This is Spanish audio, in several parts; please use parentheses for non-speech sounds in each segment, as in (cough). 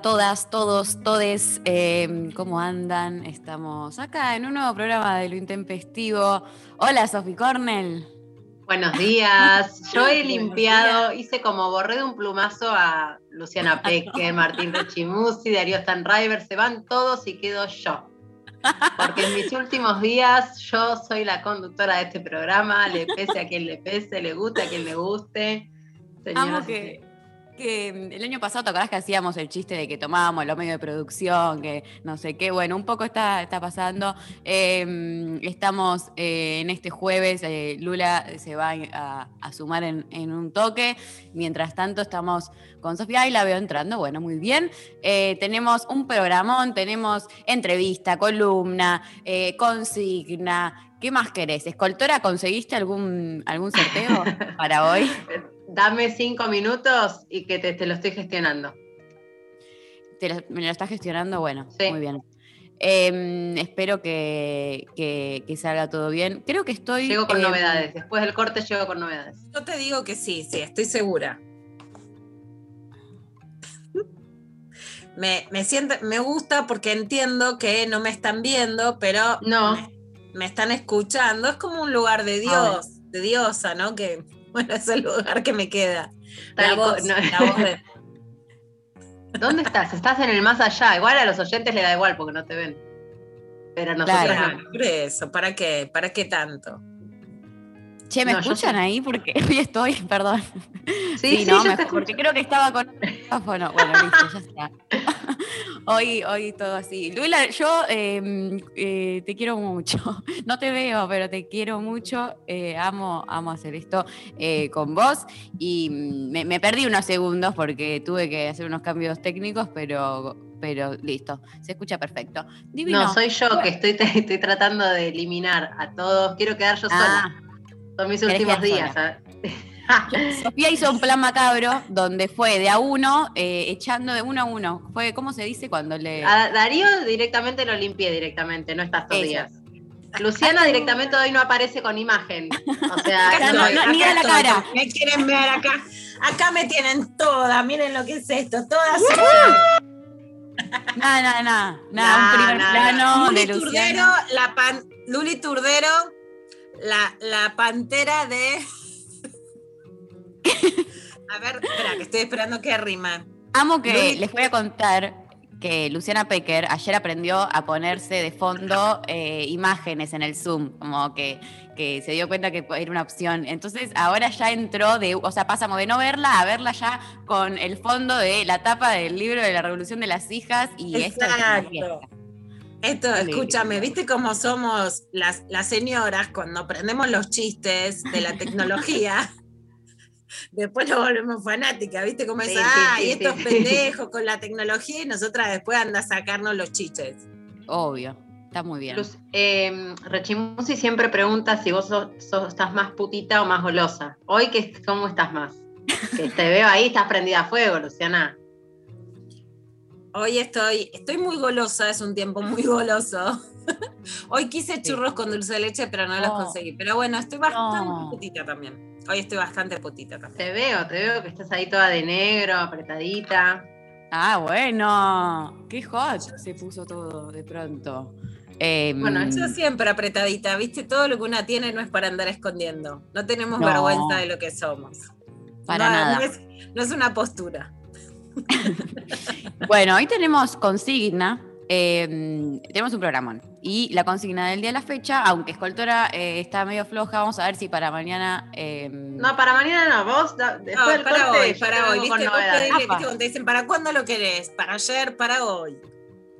todas, todos, todes. Eh, ¿Cómo andan? Estamos acá en un nuevo programa de Lo Intempestivo. Hola, Sofi Cornell. Buenos días. (laughs) Yo he limpiado, hice como borré de un plumazo a Luciana (laughs) Peque, Martín Rechimusi, Darío Stanriver, se van todos y quedo yo. Porque en mis últimos días yo soy la conductora de este programa, le pese a quien le pese, le guste a quien le guste. Señoras Amo que, que el año pasado, ¿te acordás que hacíamos el chiste de que tomábamos los medios de producción, que no sé qué? Bueno, un poco está, está pasando. Eh, estamos eh, en este jueves, eh, Lula se va a, a sumar en, en un toque. Mientras tanto, estamos con Sofía y la veo entrando. Bueno, muy bien. Eh, tenemos un programón, tenemos entrevista, columna, eh, consigna. ¿Qué más querés? Escoltora, ¿conseguiste algún, algún sorteo (laughs) para hoy? Dame cinco minutos y que te, te lo estoy gestionando. ¿Te lo- ¿Me lo estás gestionando? Bueno, Sí. muy bien. Eh, espero que, que- que salga todo bien. Creo que estoy. Llego con eh, novedades. Después del corte llego con novedades. Yo te digo que sí, sí, estoy segura. Me, me siento, me gusta porque entiendo que no me están viendo, pero No. me, me están escuchando. Es como un lugar de Dios, de diosa, ¿no? Que bueno, es el lugar que me queda. La voz, no. la voz de- (laughs) ¿Dónde estás? Estás en el más allá. Igual a los oyentes le da igual porque no te ven. Pero nosotros Claro. no. Por eso, ¿para qué? ¿Para qué tanto? Che, ¿me No, escuchan ahí? Porque (laughs) hoy estoy, perdón. Sí, sí, no, yo me- te porque creo que estaba con otro micrófono. Bueno, listo, ya está. (laughs) Hoy, hoy todo así. Lula, yo eh, eh, te quiero mucho. (laughs) No te veo, pero te quiero mucho. Eh, amo, amo hacer esto eh, con vos. Y mm, me, me perdí unos segundos porque tuve que hacer unos cambios técnicos, pero, pero listo. Se escucha perfecto. Divino. No, soy yo que estoy, (laughs) estoy tratando de eliminar a todos. Quiero quedar yo sola. Ah, Son mis últimos días. (laughs) (laughs) Sofía hizo un plan macabro donde fue de a uno, eh, echando de uno a uno. Fue, ¿cómo se dice cuando le. A Darío directamente lo limpié directamente, no estas dos días. Luciana directamente hoy no aparece con imagen. O sea, (laughs) Acá no- no, no, ni acá da la estoy. cara. Me quieren ver acá. Acá me tienen toda. Miren lo que es esto. Todas. Nada, nada, nada. Nah, Nada, un primer nah, plano Luli de Turdero, la pan, Luli Turdero, la, la pantera de. (laughs) A ver, espera, que estoy esperando que rima. Amo que les voy a contar que Luciana Pecker ayer aprendió a ponerse de fondo eh, imágenes en el Zoom, como que, que se dio cuenta que era una opción. Entonces ahora ya entró de, o sea, pasamos de no verla a verla ya con el fondo de la tapa del libro de la Revolución de las Hijas y esto Exacto. Esto, lindo. escúchame, ¿viste cómo somos las, las señoras cuando aprendemos los chistes de la tecnología? (laughs) Después nos volvemos fanáticas, ¿viste? Como es, Sí, ah, sí, y estos sí. pendejos con la tecnología y nosotras después anda a sacarnos los chistes. Obvio, está muy bien. Luz- eh, Rechimusi siempre pregunta si vos sos- sos- estás más putita o más golosa. Hoy, que, ¿cómo estás más? Que te veo ahí, estás prendida a fuego, Luciana. Hoy estoy, estoy muy golosa, es un tiempo muy goloso. (laughs) Hoy quise churros con dulce de leche, pero no los conseguí. Pero bueno, estoy bastante No. putita también. Hoy estoy bastante putita también. Te veo, te veo que estás ahí toda de negro, apretadita. Ah, bueno. Qué hot se puso todo de pronto. Em, Bueno, Yo siempre apretadita, ¿viste? Todo lo que una tiene no es para andar escondiendo. No tenemos No. vergüenza de lo que somos. Para No, nada. No es, no es una postura. (laughs) Bueno, hoy tenemos consigna. eh, tenemos un programón. Y la consigna del día de la fecha, aunque Escoltora eh, está medio floja, vamos a ver si para mañana. eh, No, para mañana no, vos da- después No, del para corte, hoy, para hoy. con ¿Viste? Vos novedades. pedile, Apa. ¿viste? Cuando te dicen, ¿para cuándo lo querés? Para ayer, para hoy.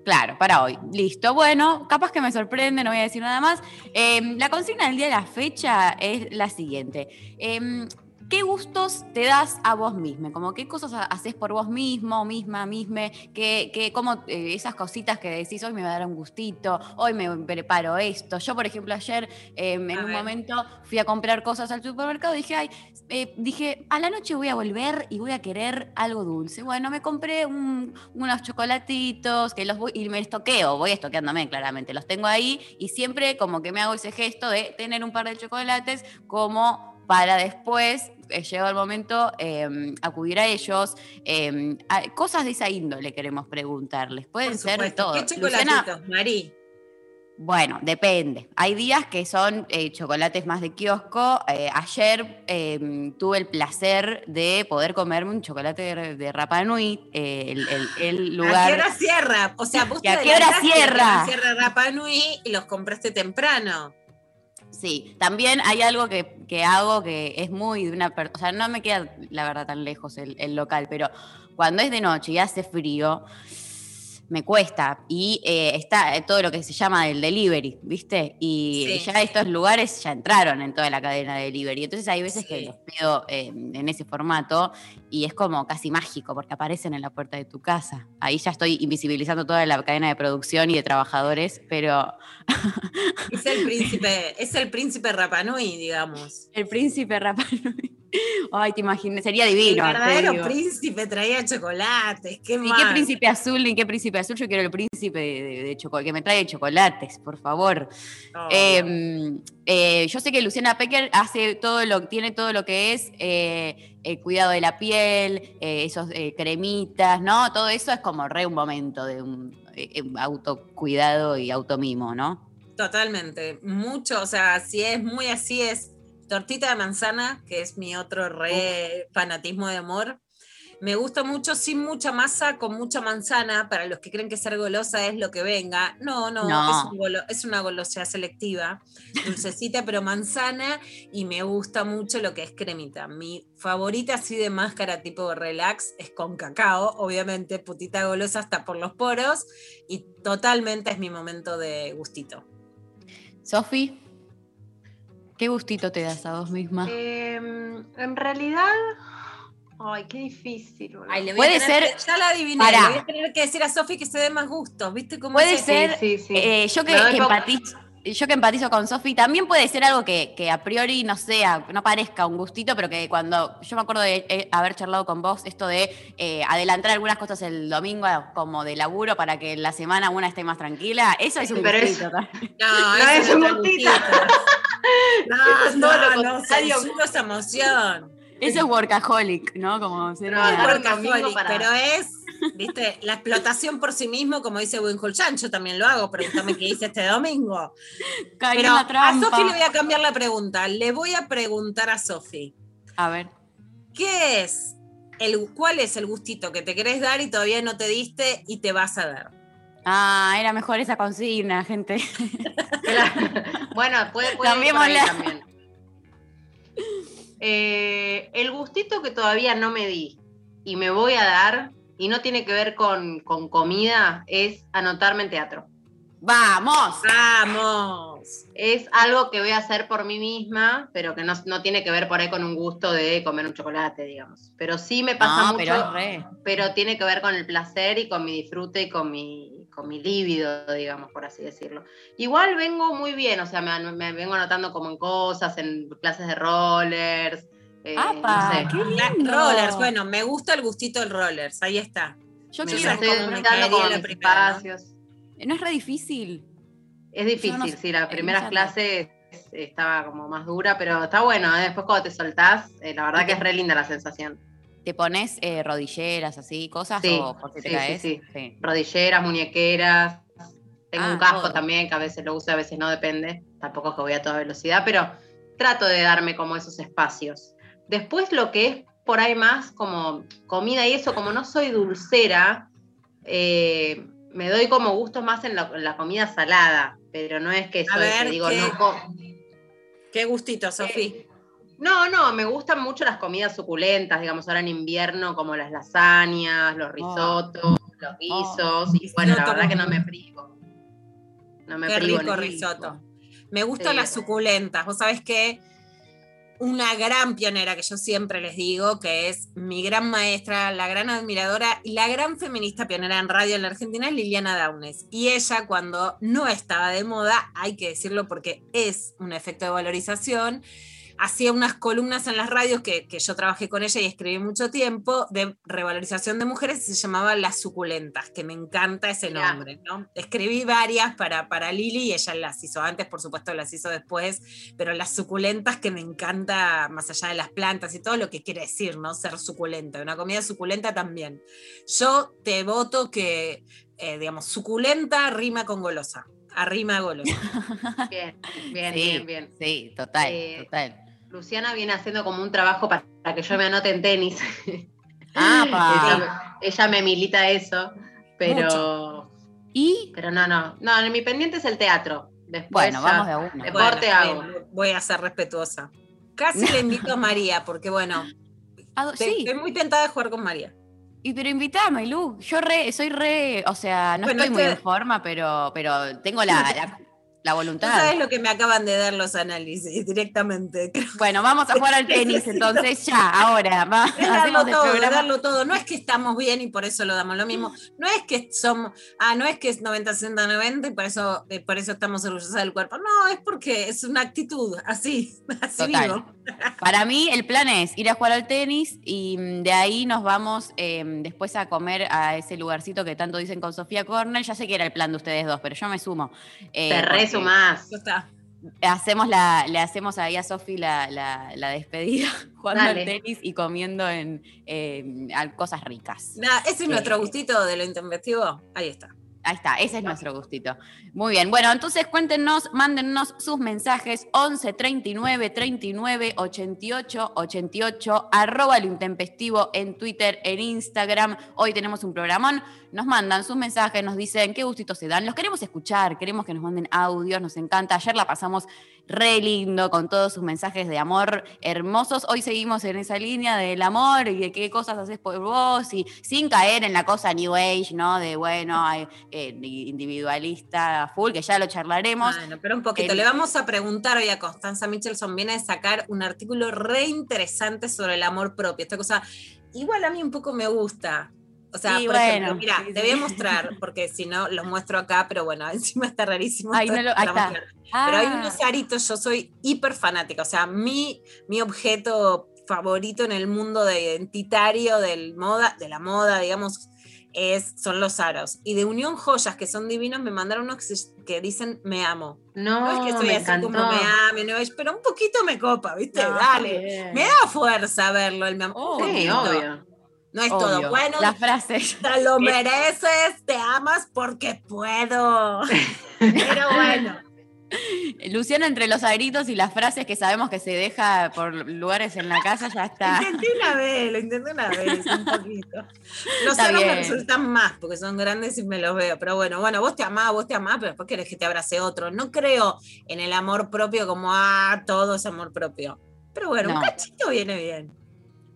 Claro, para hoy. Listo. Bueno, capaz que me sorprende, no voy a decir nada más. Eh, la consigna del día de la fecha es la siguiente. Eh, ¿Qué gustos te das a vos mismo? Como qué cosas ha- haces por vos mismo, misma, misme, que, que como eh, esas cositas que decís, hoy me va a dar un gustito, hoy me preparo esto. Yo, por ejemplo, ayer eh, en A un ver. momento fui a comprar cosas al supermercado y dije, ay, eh, dije, a la noche voy a volver y voy a querer algo dulce. Bueno, me compré un- unos chocolatitos que los voy, y me estoqueo, voy estoqueándome claramente, los tengo ahí y siempre como que me hago ese gesto de tener un par de chocolates como para después, eh, llegado el momento, eh, acudir a ellos. eh, a- cosas de esa índole queremos preguntarles. Pueden Por ser todo. ¿Qué chocolatitos, Mari? bueno, depende. Hay días que son eh, chocolates más de kiosco. Eh, ayer eh, tuve el placer de poder comerme un chocolate de, de Rapa Nui, eh, el, el- el ¿A qué lugar. hora cierra? O sea, vos ¿Y a te qué hora cierra? Cierra Rapa Nui y los compraste temprano. Sí, también hay algo que, que hago que es muy de una o sea, no me queda la verdad tan lejos el, el local, pero cuando es de noche y hace frío, me cuesta. Y eh, está todo lo que se llama el delivery, ¿viste? Y Sí. ya estos lugares ya entraron en toda la cadena de delivery. Entonces hay veces que los pido eh, en ese formato y es como casi mágico porque aparecen en la puerta de tu casa. Ahí ya estoy invisibilizando toda la cadena de producción y de trabajadores, pero Es el (laughs) príncipe, es el príncipe Rapa Nui, digamos. El príncipe Rapa Nui. Ay, te imaginas, sería divino. el verdadero príncipe traía chocolates. ¿Qué ¿Y más? qué príncipe azul ni qué príncipe azul? Yo quiero el príncipe de, de, de chocolate, que me trae chocolates, por favor. Obvio. Eh, eh, yo sé que Luciana Pecker hace todo lo, tiene todo lo que es eh, el cuidado de la piel, eh, esos cremitas, ¿no? Todo eso es como re un momento de un autocuidado y automimo, ¿no? Totalmente. Mucho, o sea, si es muy así, es tortita de manzana, que es mi otro re fanatismo de amor. Me gusta mucho sin mucha masa, con mucha manzana. Para los que creen que ser golosa es lo que venga. No, no, No. Es, un golo- es una golosidad selectiva, dulcecita, pero manzana. Y me gusta mucho lo que es cremita. Mi favorita así de máscara tipo relax es con cacao, obviamente, putita golosa hasta por los poros. Y totalmente es mi momento de gustito. Sofi, ¿qué gustito te das a vos misma? Eh, en realidad, ay, qué difícil. boludo. Ay, le voy a Puede tener ser- ya la adiviné, le voy a tener que decir a Sofi que se dé más gustos, ¿viste cómo Puede ser- Sí, sí, sí. Eh, yo que, que empatizo, yo que empatizo con Sofi, también puede ser algo que, que a priori no sea, no parezca un gustito, pero que cuando yo me acuerdo de eh, haber charlado con vos, esto de eh, adelantar algunas cosas el domingo como de laburo para que la semana una esté más tranquila, eso es un Pero es- gustito. (laughs) No, No, es un gustito. (laughs) No, es todo no, lo no, contrario. emoción. Eso es workaholic, ¿no? Como ser No, claro. Workaholic, para- Pero es, viste, la explotación por sí mismo, como dice Winholchan, yo también lo hago, pregúntame qué hice este domingo. caí en Pero la a. Sofi le voy a cambiar la pregunta. Le voy a preguntar a Sofi. A ver. ¿Qué es? El, ¿Cuál es el gustito que te querés dar y todavía no te diste y te vas a dar? Ah, era mejor esa consigna, gente. (laughs) Bueno, puede, puede ir por ahí también. Eh, el gustito que todavía no me di y me voy a dar, y no tiene que ver con, con comida, es anotarme en teatro. ¡Vamos! ¡Vamos! Es algo que voy a hacer por mí misma, pero que no, no tiene que ver por ahí con un gusto de comer un chocolate, digamos. Pero sí me pasa No, mucho, pero pero tiene que ver con el placer y con mi disfrute y con mi, con mi líbido, digamos, por así decirlo. Igual vengo muy bien, o sea, me, me vengo anotando como en cosas, en clases de rollers. Eh, ¡Apa! no sé. ¡Qué lindo! rollers, bueno, me gusta el gustito del rollers, ahí está. Yo Me quiero espacios. No es re difícil. Es difícil, no- sí, las primeras clases estaba como más dura, pero está bueno, ¿eh? después cuando te soltás, eh, la verdad que es re linda la sensación. ¿Te pones eh, rodilleras así, cosas Sí, o porque te sí, sí, sí. Rodilleras, muñequeras, tengo Ah, un casco todo. también que a veces lo uso, a veces no, depende, tampoco es que voy a toda velocidad, pero trato de darme como esos espacios. Después lo que es por ahí más como comida y eso, como no soy dulcera, eh, me doy como gustos más en la, en la comida salada, pero no es que soy, que ver, digo, ¿qué? no Qué gustito, Sofi. No, no, me gustan mucho las comidas suculentas, digamos, ahora en invierno, como las lasañas, los risotos, los guisos, y bueno, la verdad que no me privo. No me Qué privo rico en risotto. Me gustan Sí. las suculentas. Vos sabés que una gran pionera que yo siempre les digo, que es mi gran maestra, la gran admiradora y la gran feminista pionera en radio en la Argentina, es Liliana Daunes. Y ella, cuando no estaba de moda, hay que decirlo porque es un efecto de valorización, hacía unas columnas en las radios que, que yo trabajé con ella y escribí mucho tiempo de revalorización de mujeres y se llamaba Las Suculentas, que me encanta ese nombre. ¿no? Escribí varias para, para Lili y ella las hizo antes, por supuesto las hizo después, pero las suculentas que me encanta, más allá de las plantas y todo lo que quiere decir, ¿no? Ser suculenta, una comida suculenta también. Yo te voto que, eh, digamos, suculenta rima con golosa, arrima a golosa. (laughs) Bien, bien, Sí, bien, bien. Sí, total, Eh, total. Luciana viene haciendo como un trabajo para, para que yo me anote en tenis. (laughs) Ah, (laughs) ella, ella me milita eso, pero, Y pero no, no. No, mi pendiente es el teatro. Después bueno, ya- vamos de a uno. Deporte Bueno, hago. bien, voy a ser respetuosa. Casi le invito a María, porque bueno, (laughs) Ah, te- sí, estoy muy tentada de jugar con María. y pero invítame, Lu. Yo re, soy re, o sea, no Bueno, estoy muy este- en forma, pero, pero tengo la, la, la Tú voluntad. sabes lo que me acaban de dar los análisis directamente. Bueno, vamos a jugar al tenis entonces ya, ahora. Va, Es darlo todo, darlo todo. No es que estamos bien y por eso lo damos lo mismo. No es que somos, ah, no es que es 90, 60, 90 y por eso, eh, por eso estamos orgullosas del cuerpo. No, es porque es una actitud, así, (laughs) así Total. vivo. Para mí el plan es ir a jugar al tenis y mm, de ahí nos vamos eh, después a comer a ese lugarcito que tanto dicen con Sofía Cornell. Ya sé que era el plan de ustedes dos, pero yo me sumo. Eh, Te está. Hacemos la, le hacemos ahí a Sofi la, la- la despedida (laughs) jugando Dale. al tenis y comiendo en, eh, al- cosas ricas. Nada, ese es nuestro gustito de lo intempestivo. Ahí está. Ahí está, ese es nuestro gustito. Muy bien, bueno, entonces cuéntenos, mándennos sus mensajes 11 39 39 88 88, arroba lo intempestivo en Twitter, en Instagram. Hoy tenemos un programón, nos mandan sus mensajes, nos dicen qué gustitos se dan. Los queremos escuchar, queremos que nos manden audios, nos encanta. Ayer la pasamos re lindo con todos sus mensajes de amor hermosos. Hoy seguimos en esa línea del amor y de qué cosas haces por vos y sin caer en la cosa New Age, ¿no? De bueno, eh, individualista full, que ya lo charlaremos. Bueno, pero un poquito. El- Le vamos a preguntar hoy a Constanza Michelson. Viene de sacar un artículo re interesante sobre el amor propio. Esta cosa, igual a mí un poco me gusta. O sea, Y por bueno, ejemplo, mira, sí, te voy a mostrar, porque si no, los muestro acá, pero bueno, (laughs) encima está rarísimo. Ay, no lo- ahí está. mostrar. Pero hay Ah, unos aritos, yo soy hiper fanática, o sea, mi, mi objeto favorito en el mundo de identitario del moda, de la moda, digamos, es, son los aros. Y de Unión Joyas, que son divinos, me mandaron unos que, dicen me amo. No, No es que estoy así encantó. como me no es, pero un poquito me copa, ¿viste? no, Dale. bien. Me da fuerza verlo, el me amo. Oh, Sí, obvio. No es todo Obvio. bueno. La frase. Te lo (laughs) mereces, te amas porque puedo. Pero bueno. (laughs) Luciana entre los agritos y las frases que sabemos que se deja por lugares en la casa ya está. Intenté una vez, lo intenté una vez, un poquito. Los Está aros me resultan más porque son grandes y me los veo. Pero bueno, bueno, vos te amás, vos te amás, pero después querés que te abrace otro. No creo en el amor propio como, ah, todo es amor propio. Pero bueno, un No. cachito viene bien.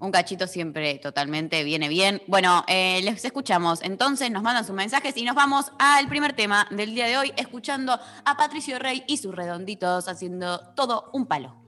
Un cachito siempre totalmente viene bien. Bueno, eh, les escuchamos. Entonces nos mandan sus mensajes y nos vamos al primer tema del día de hoy, escuchando a Patricio Rey y sus redonditos haciendo todo un palo.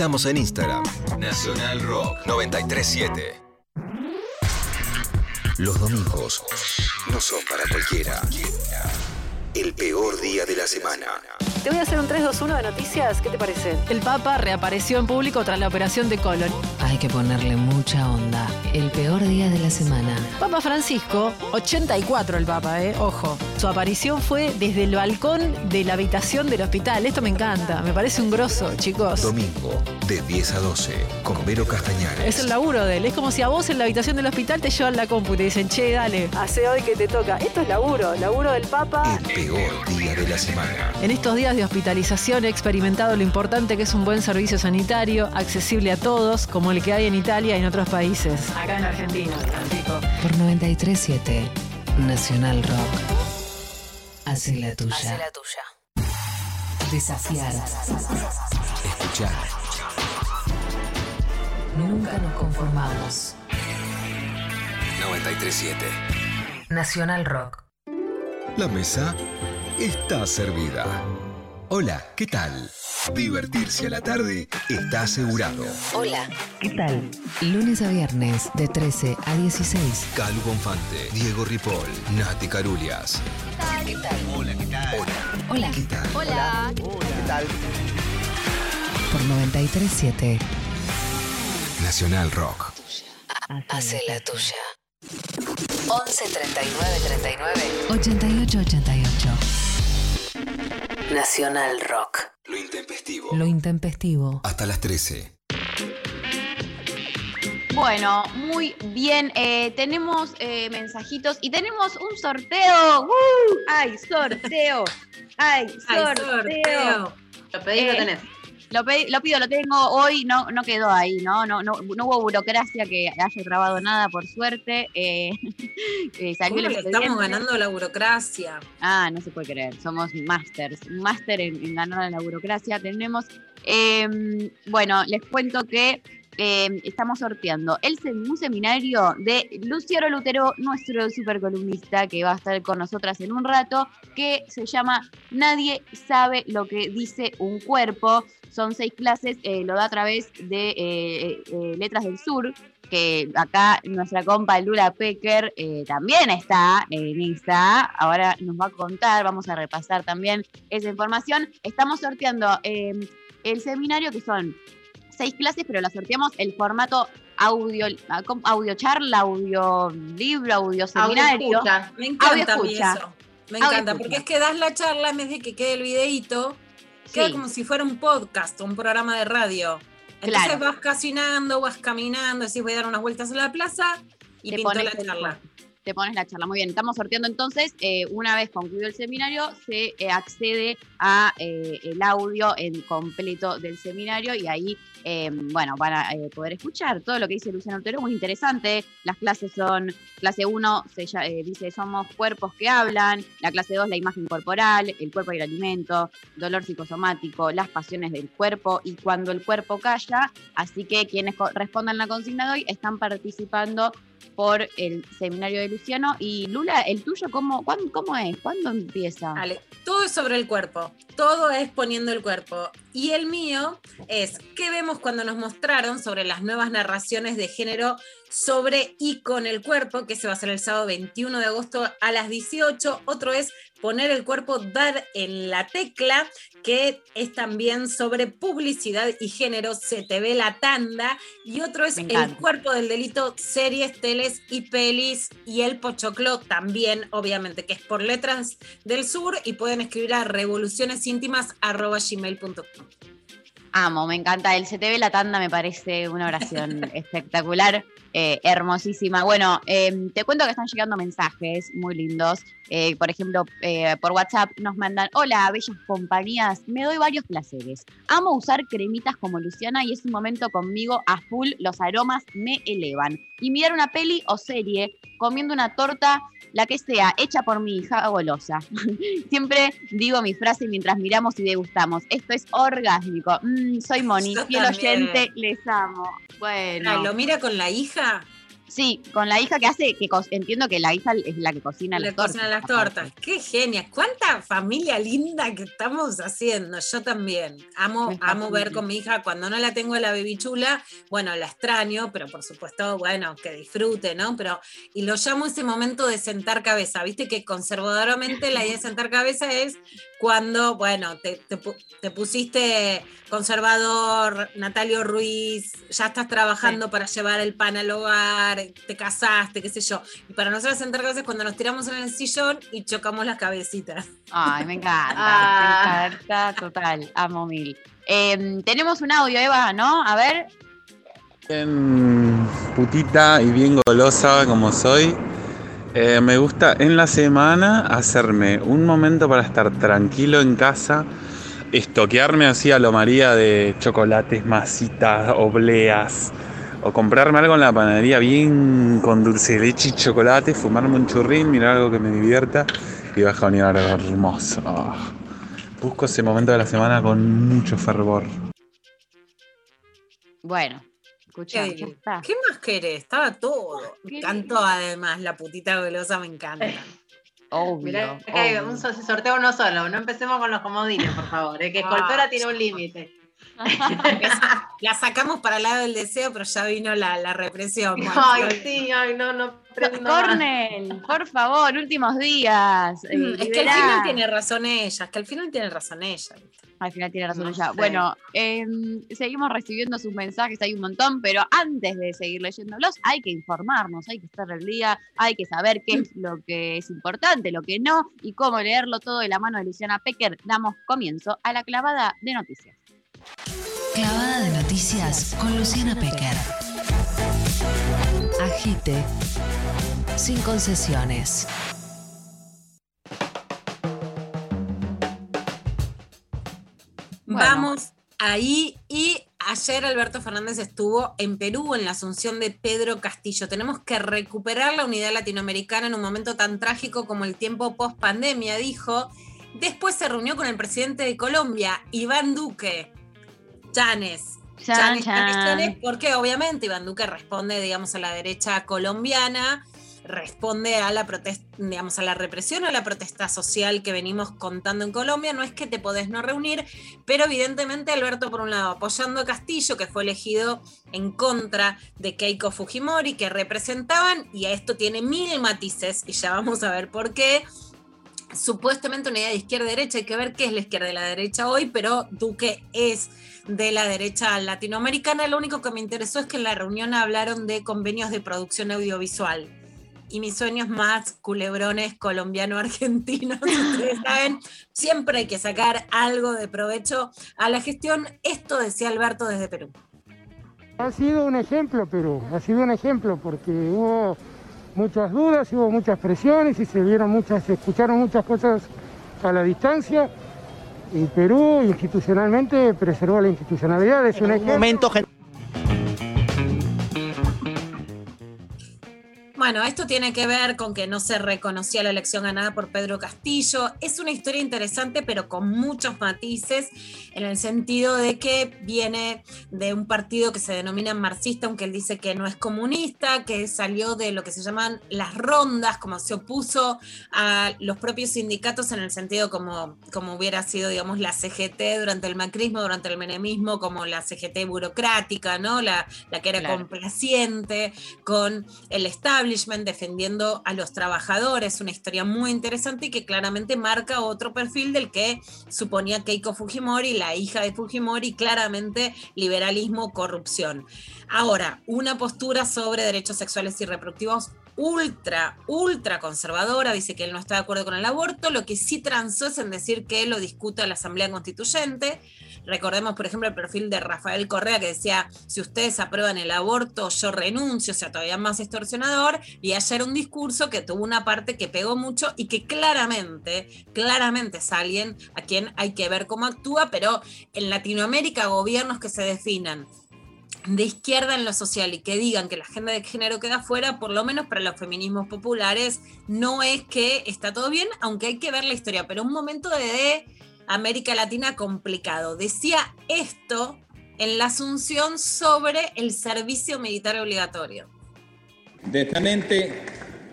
Estamos en Instagram. Nacional Rock 937. Los domingos no son para cualquiera. El peor día de la semana. Te voy a hacer un 3-2-1 de noticias, ¿qué te parece? El Papa reapareció en público tras la operación de colon. Que ponerle mucha onda. El peor día de la semana. Papa Francisco, 84 el Papa, ¿eh? Ojo. Su aparición fue desde el balcón de la habitación del hospital. Esto me encanta, me parece un grosso, chicos. Domingo, de 10 a 12, con Vero Castañares. Es el laburo de él. Es como si a vos en la habitación del hospital te llevan la compu y te dicen, che, dale, hace hoy que te toca. Esto es laburo, laburo del Papa. El peor día de la semana. En estos días de hospitalización he experimentado lo importante que es un buen servicio sanitario, accesible a todos, como el que hay en Italia y en otros países. Acá en Argentina, Francisco. Por 937 Nacional Rock. Hace la tuya. Hacé la tuya. Desafiar. Escuchar. Nunca nos conformamos. 937. Nacional Rock. La mesa está servida. Hola, ¿qué tal? Divertirse a la tarde está asegurado. Hola. ¿Qué tal? Lunes a viernes de 13 a 16. Calu Bonfante, Diego Ripoll, Nati Carulias. ¿Qué tal? Hola, ¿qué tal? Hola. ¿Qué tal? Hola. ¿Qué tal? Por 937 Nacional Rock. Hace la tuya. 11 39 39 88 88. Nacional Rock. Lo intempestivo. Lo intempestivo. Hasta las 13. Bueno, muy bien. eh, tenemos eh, mensajitos y tenemos un sorteo. ¡Woo! ¡Ay, sorteo! ¡Ay, Ay, sorteo! sorteo. Lo pedís, lo Eh, tenés. Lo, pido, lo tengo hoy, no, no quedó ahí, ¿no? No, no, no hubo burocracia que haya grabado nada, por suerte. Eh, (laughs) eh, salió ¿Cómo el le estamos ganando la burocracia? Ah, no se puede creer, somos masters, un máster en, en ganar la burocracia. Tenemos, eh, bueno, les cuento que eh, estamos sorteando el, un seminario de Luciano Lutero, nuestro supercolumnista, que va a estar con nosotras en un rato, que se llama Nadie sabe lo que dice un cuerpo. Son seis clases, eh, lo da a través de eh, eh, Letras del Sur, que acá nuestra compa Lula Pecker eh, también está en Insta. Ahora nos va a contar, vamos a repasar también esa información. Estamos sorteando eh, el seminario que son seis clases, pero la sorteamos el formato audio, audio charla, audio libro, audio seminario. escucha. Me encanta a mí escucha. eso. Me Audio encanta, escucha. porque es que das la charla en vez de que quede el videíto, queda Sí. como si fuera un podcast, un programa de radio. Entonces Claro. vas caminando, vas caminando, decís voy a dar unas vueltas en la plaza y Te pinto la charla. Te pones la charla. Muy bien, estamos sorteando entonces, eh, una vez concluido el seminario, se eh, accede a eh, el audio en completo del seminario y ahí, eh, bueno, van a poder escuchar todo lo que dice Luciano Otero, muy interesante. Las clases son, clase 1 se dice somos cuerpos que hablan, la clase 2 la imagen corporal, el cuerpo y el alimento, dolor psicosomático, las pasiones del cuerpo y cuando el cuerpo calla, así que quienes respondan la consigna de hoy están participando por el seminario de Luciano. Y Lula, ¿el tuyo cómo, cuán- cómo es? ¿Cuándo empieza? Vale, todo es sobre el cuerpo, todo es poniendo el cuerpo. Y el mío es, ¿qué vemos cuando nos mostraron sobre las nuevas narraciones de género sobre y con el cuerpo, que se va a hacer el sábado 21 de agosto a las 18? Otro es poner el cuerpo, dar en la tecla, que es también sobre publicidad y género, se te ve la tanda. Y otro es el cuerpo del delito, series, teles y pelis. Y el pochoclo también, obviamente, que es por letras del sur y pueden escribir a revolucionesíntimas.gmail.com. Amo, me encanta. El CTV La Tanda me parece una oración (laughs) espectacular, eh, hermosísima. Bueno, eh, te cuento que están llegando mensajes muy lindos. Eh, por ejemplo, eh, por WhatsApp nos mandan, hola, bellas compañías, me doy varios placeres. Amo usar cremitas como Luciana y es un momento conmigo a full, los aromas me elevan. Y mirar una peli o serie comiendo una torta, la que sea, hecha por mi hija golosa. (laughs) Siempre digo mi frase mientras miramos y degustamos. Esto es orgásmico. Mm, soy Moni, Yo fiel también. oyente, les amo. Bueno. ¿Lo mira con la hija? Sí, con la hija que hace, que entiendo que la hija es la que cocina las tortas. cocinan las tortas. Qué genia. Cuánta familia linda que estamos haciendo. Yo también. Amo, amo ver con mi hija. Cuando no la tengo la bebichula, bueno, la extraño, pero por supuesto, bueno, que disfrute, ¿no? Pero, y lo llamo ese momento de sentar cabeza. Viste que conservadoramente la idea de sentar cabeza es cuando, bueno, te, te pu- te pusiste conservador, Natalio Ruiz, ya estás trabajando para llevar el pan al hogar, te casaste, qué sé yo. Y para nosotros sentar cabeza es cuando nos tiramos en el sillón y chocamos las cabecitas. Ay, me encanta. Ah. Me encanta, total. Amo mil. Em, tenemos un audio, Eva, ¿no? A ver. Bien putita y bien golosa como soy. Eh, me gusta en la semana hacerme un momento para estar tranquilo en casa, estoquearme así a lo María de chocolates, masitas, obleas, o comprarme algo en la panadería bien con dulce de leche y chocolate, fumarme un churrín, mirar algo que me divierta y algo hermoso. Busco ese momento de la semana con mucho fervor. Bueno, escucha, ¿Qué, ya está. ¿Qué más querés? Estaba todo. Me encantó además, la putita golosa me encanta. (laughs) Obvio. Mirá obvio. un so- sorteo uno solo, no empecemos con los comodines, por favor, eh, que Ah. Escoltora tiene un límite. (laughs) La sacamos para el lado del deseo, pero ya vino la, la represión. Bueno, Ay, sí, ay, no, no prendo más. Cornel, por favor, últimos días. eh, Es que al final tiene razón ella, es que al final tiene razón ella. Al final tiene razón No ella. sé. Bueno, em, seguimos recibiendo sus mensajes, hay un montón, pero antes de seguir leyéndolos, hay que informarnos, hay que estar al día, hay que saber qué es lo que es importante, lo que no, y cómo leerlo todo de la mano de Luciana Pecker. Damos comienzo a la clavada de noticias. Clavada de noticias con Luciana Pecker. Agite. Sin concesiones. Bueno. Vamos ahí y ayer Alberto Fernández estuvo en Perú en la asunción de Pedro Castillo. Tenemos que recuperar la unidad latinoamericana en un momento tan trágico como el tiempo post pandemia, dijo. Después se reunió con el presidente de Colombia, Iván Duque. Chanes. Chan, Chanes, chan. Chanes, Chanes, porque obviamente Iván Duque responde, digamos, a la derecha colombiana, responde a la protesta, digamos, a la represión, a la protesta social que venimos contando en Colombia. No es que te podés no reunir, pero evidentemente Alberto, por un lado, apoyando a Castillo, que fue elegido en contra de Keiko Fujimori, que representaban, y a esto tiene mil matices, y ya vamos a ver por qué. Supuestamente una idea de izquierda-derecha, hay que ver qué es la izquierda y la derecha hoy, pero Duque es de la derecha latinoamericana. Lo único que me interesó es que en la reunión hablaron de convenios de producción audiovisual. Y mis sueños más culebrones colombiano-argentinos, (laughs) ustedes saben, siempre hay que sacar algo de provecho a la gestión. Esto decía Alberto desde Perú. Ha sido un ejemplo, Perú, ha sido un ejemplo porque hubo muchas dudas, hubo muchas presiones y se vieron muchas, se escucharon muchas cosas a la distancia. Y Perú institucionalmente preservó la institucionalidad, es un ejemplo. Bueno, esto tiene que ver con que no se reconocía la elección ganada por Pedro Castillo. Es una historia interesante, pero con muchos matices, en el sentido de que viene de un partido que se denomina marxista, aunque él dice que no es comunista, que salió de lo que se llaman las rondas, como se opuso a los propios sindicatos en el sentido como, como hubiera sido, digamos, la CGT durante el macrismo, durante el menemismo, como la CGT burocrática, ¿no? La, la que era Claro. complaciente con el defendiendo a los trabajadores. Una historia muy interesante y que claramente marca otro perfil del que suponía Keiko Fujimori, la hija de Fujimori, claramente liberalismo, corrupción. Ahora, una postura sobre derechos sexuales y reproductivos ultra, ultra conservadora, dice que él no está de acuerdo con el aborto, lo que sí transó es en decir que lo discute la Asamblea Constituyente. Recordemos, por ejemplo, el perfil de Rafael Correa que decía, si ustedes aprueban el aborto, yo renuncio, o sea, todavía más extorsionador, y ayer un discurso que tuvo una parte que pegó mucho y que claramente, claramente es alguien a quien hay que ver cómo actúa, pero en Latinoamérica gobiernos que se definan de izquierda en lo social y que digan que la agenda de género queda fuera, por lo menos para los feminismos populares, no es que está todo bien, aunque hay que ver la historia, pero un momento de América Latina complicado. Decía esto en la asunción sobre el servicio militar obligatorio. De esta mente,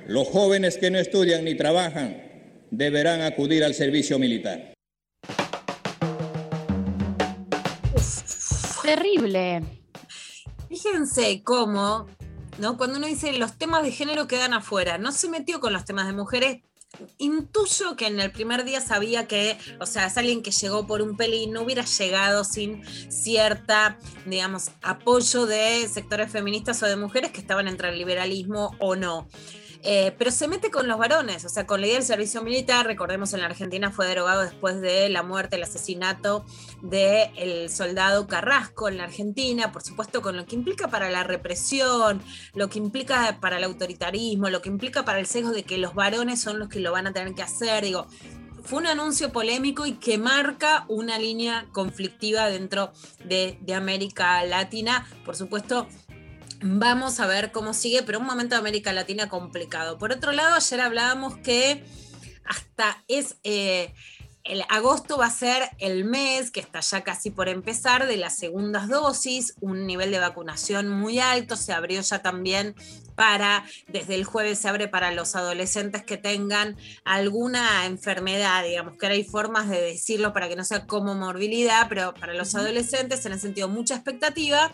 los jóvenes que no estudian ni trabajan deberán acudir al servicio militar. Terrible. Fíjense cómo, ¿no? Cuando uno dice los temas de género quedan afuera, no se metió con los temas de mujeres. Intuyo que en el primer día sabía que, o sea, es alguien que llegó por un pelín, no hubiera llegado sin cierta, digamos, apoyo de sectores feministas o de mujeres que estaban entre el liberalismo o no. Eh, pero se mete con los varones, o sea, con la idea del servicio militar, recordemos en la Argentina fue derogado después de la muerte, el asesinato del soldado Carrasco en la Argentina, por supuesto con lo que implica para la represión, lo que implica para el autoritarismo, lo que implica para el sesgo de que los varones son los que lo van a tener que hacer, digo, fue un anuncio polémico y que marca una línea conflictiva dentro de, de América Latina, por supuesto Vamos a ver cómo sigue, pero un momento de América Latina complicado. Por otro lado, ayer hablábamos que hasta es eh, el agosto va a ser el mes que está ya casi por empezar de las segundas dosis, un nivel de vacunación muy alto, se abrió ya también para, desde el jueves se abre para los adolescentes que tengan alguna enfermedad, digamos que ahora hay formas de decirlo para que no sea como morbilidad, pero para los adolescentes en el sentido mucha expectativa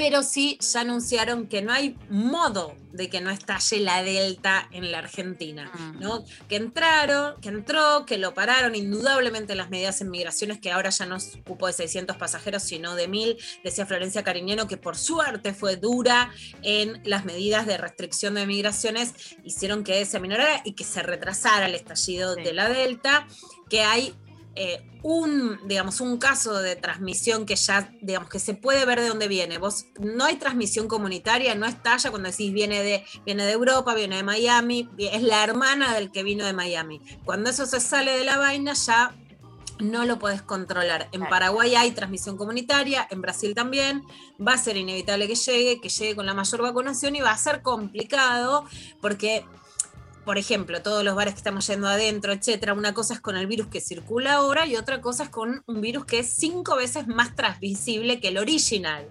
pero sí ya anunciaron que no hay modo de que no estalle la Delta en la Argentina, Mm. ¿no? Que entraron, que entró, que lo pararon, indudablemente las medidas en migraciones, que ahora ya no es cupo de 600 pasajeros, sino de 1000, decía Florencia Cariñeno, que por suerte fue dura en las medidas de restricción de migraciones, hicieron que se aminorara y que se retrasara el estallido de la Delta, que hay eh, un, digamos, un caso de transmisión que ya, digamos, que se puede ver de dónde viene. Vos, no hay transmisión comunitaria, no estalla cuando decís viene de, viene de Europa, viene de Miami, es la hermana del que vino de Miami. Cuando eso se sale de la vaina, ya no lo podés controlar. En Paraguay hay transmisión comunitaria, en Brasil también. Va a ser inevitable que llegue, que llegue con la mayor vacunación y va a ser complicado porque por ejemplo, todos los bares que estamos yendo adentro, etcétera, una cosa es con el virus que circula ahora y otra cosa es con un virus que es cinco veces más transmisible que el original.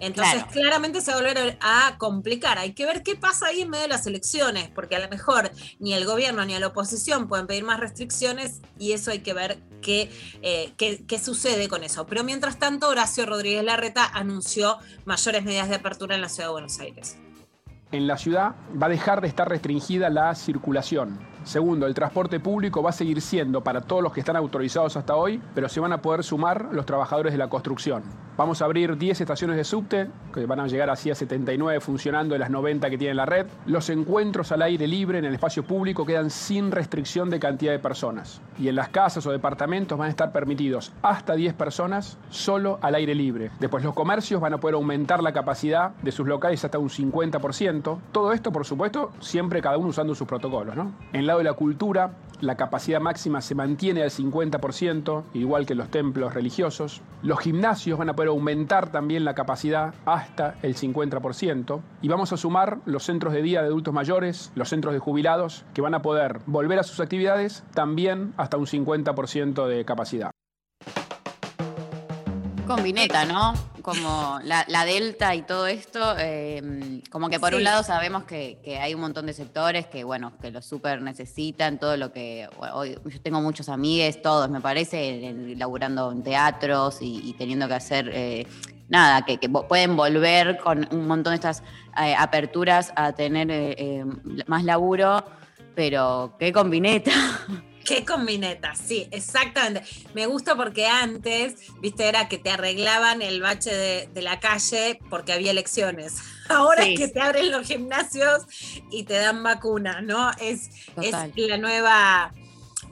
Entonces, Claro. claramente se va a volver a complicar. Hay que ver qué pasa ahí en medio de las elecciones, porque a lo mejor ni el gobierno ni la oposición pueden pedir más restricciones y eso hay que ver qué, eh, qué, qué sucede con eso. Pero mientras tanto, Horacio Rodríguez Larreta anunció mayores medidas de apertura en la ciudad de Buenos Aires. En la ciudad va a dejar de estar restringida la circulación. Segundo, el transporte público va a seguir siendo para todos los que están autorizados hasta hoy, pero se van a poder sumar los trabajadores de la construcción. Vamos a abrir 10 estaciones de subte, que van a llegar así a 79 funcionando de las 90 que tiene la red. Los encuentros al aire libre en el espacio público quedan sin restricción de cantidad de personas. Y en las casas o departamentos van a estar permitidos hasta 10 personas solo al aire libre. Después los comercios van a poder aumentar la capacidad de sus locales hasta un 50%. Todo esto, por supuesto, siempre cada uno usando sus protocolos. ¿no? De la cultura, la capacidad máxima se mantiene al 50%, igual que los templos religiosos. Los gimnasios van a poder aumentar también la capacidad hasta el 50%. Y vamos a sumar los centros de día de adultos mayores, los centros de jubilados, que van a poder volver a sus actividades también hasta un 50% de capacidad. Combineta, ¿no? Como la, la delta y todo esto, eh, como que por Sí. un lado sabemos que, que hay un montón de sectores que, bueno, que lo súper necesitan, todo lo que, hoy yo tengo muchos amigues, todos me parece, en- laburando en teatros y, y teniendo que hacer, eh, nada, que, pueden volver con un montón de estas eh, aperturas a tener eh, eh, más laburo, pero qué combineta. (laughs) Qué combineta, sí, exactamente. Me gusta porque antes, viste, era que te arreglaban el bache de, de la calle porque había elecciones. (laughs) Ahora Sí. es que te abren los gimnasios y te dan vacuna, ¿no? Es, es la nueva,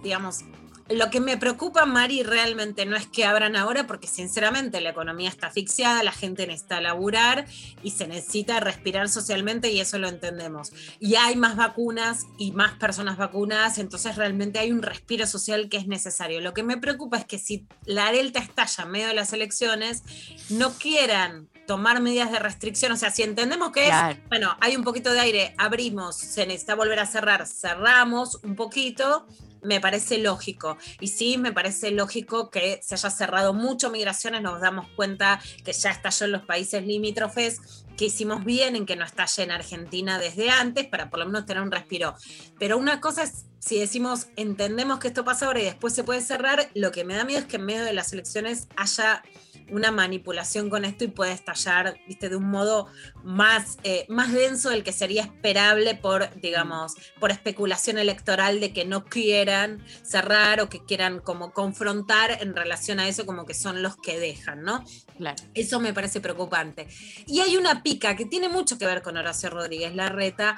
digamos, lo que me preocupa, Mari, realmente no es que abran ahora, porque sinceramente la economía está asfixiada, la gente necesita laburar y se necesita respirar socialmente y eso lo entendemos. Y hay más vacunas y más personas vacunadas, entonces realmente hay un respiro social que es necesario. Lo que me preocupa es que si la Delta estalla en medio de las elecciones, no quieran tomar medidas de restricción, o sea, si entendemos que Claro. es, bueno, hay un poquito de aire, abrimos, se necesita volver a cerrar, cerramos un poquito, me parece lógico. Y sí, me parece lógico que se haya cerrado mucho migraciones, nos damos cuenta que ya estalló en los países limítrofes que hicimos bien en que no estalle en Argentina desde antes, para por lo menos tener un respiro. Pero una cosa es, si decimos, entendemos que esto pasa ahora y después se puede cerrar, lo que me da miedo es que en medio de las elecciones haya una manipulación con esto y puede estallar, viste, de un modo más, eh, más denso del que sería esperable por, digamos, por especulación electoral de que no quieran cerrar o que quieran como confrontar en relación a eso como que son los que dejan, ¿no? Claro. Eso me parece preocupante. Y hay una pica que tiene mucho que ver con Horacio Rodríguez Larreta,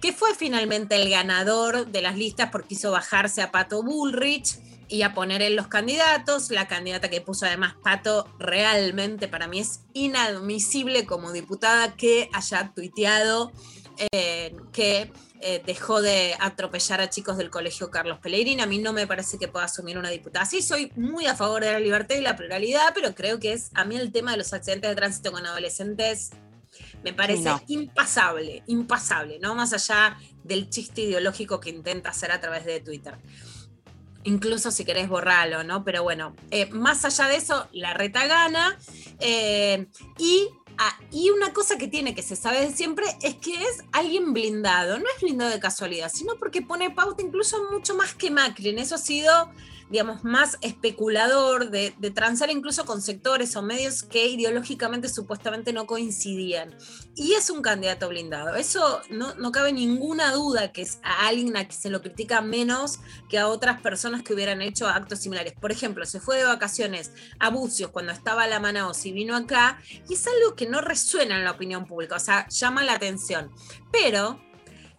que fue finalmente el ganador de las listas porque hizo bajarse a Pato Bullrich y a poner en los candidatos. La candidata que puso además Pato realmente para mí es inadmisible como diputada que haya tuiteado eh, que eh, dejó de atropellar a chicos del colegio Carlos Pellegrini. A mí no me parece que pueda asumir una diputada. Sí, soy muy a favor de la libertad y la pluralidad, pero creo que es a mí el tema de los accidentes de tránsito con adolescentes me parece no. impasable, impasable, ¿no? Más allá del chiste ideológico que intenta hacer a través de Twitter. Incluso si querés borrarlo, ¿no? Pero bueno, eh, más allá de eso, la reta gana. eh, y, ah, y una cosa que tiene, que se sabe de siempre, es que es alguien blindado. No es blindado de casualidad, sino porque pone pauta incluso mucho más que Macri. En eso ha sido digamos, más especulador, de, de transar incluso con sectores o medios que ideológicamente supuestamente no coincidían. Y es un candidato blindado. Eso no, no cabe ninguna duda que es a alguien a quien se lo critica menos que a otras personas que hubieran hecho actos similares. Por ejemplo, se fue de vacaciones a Bucios cuando estaba la Manaos y vino acá, y es algo que no resuena en la opinión pública, o sea, llama la atención. Pero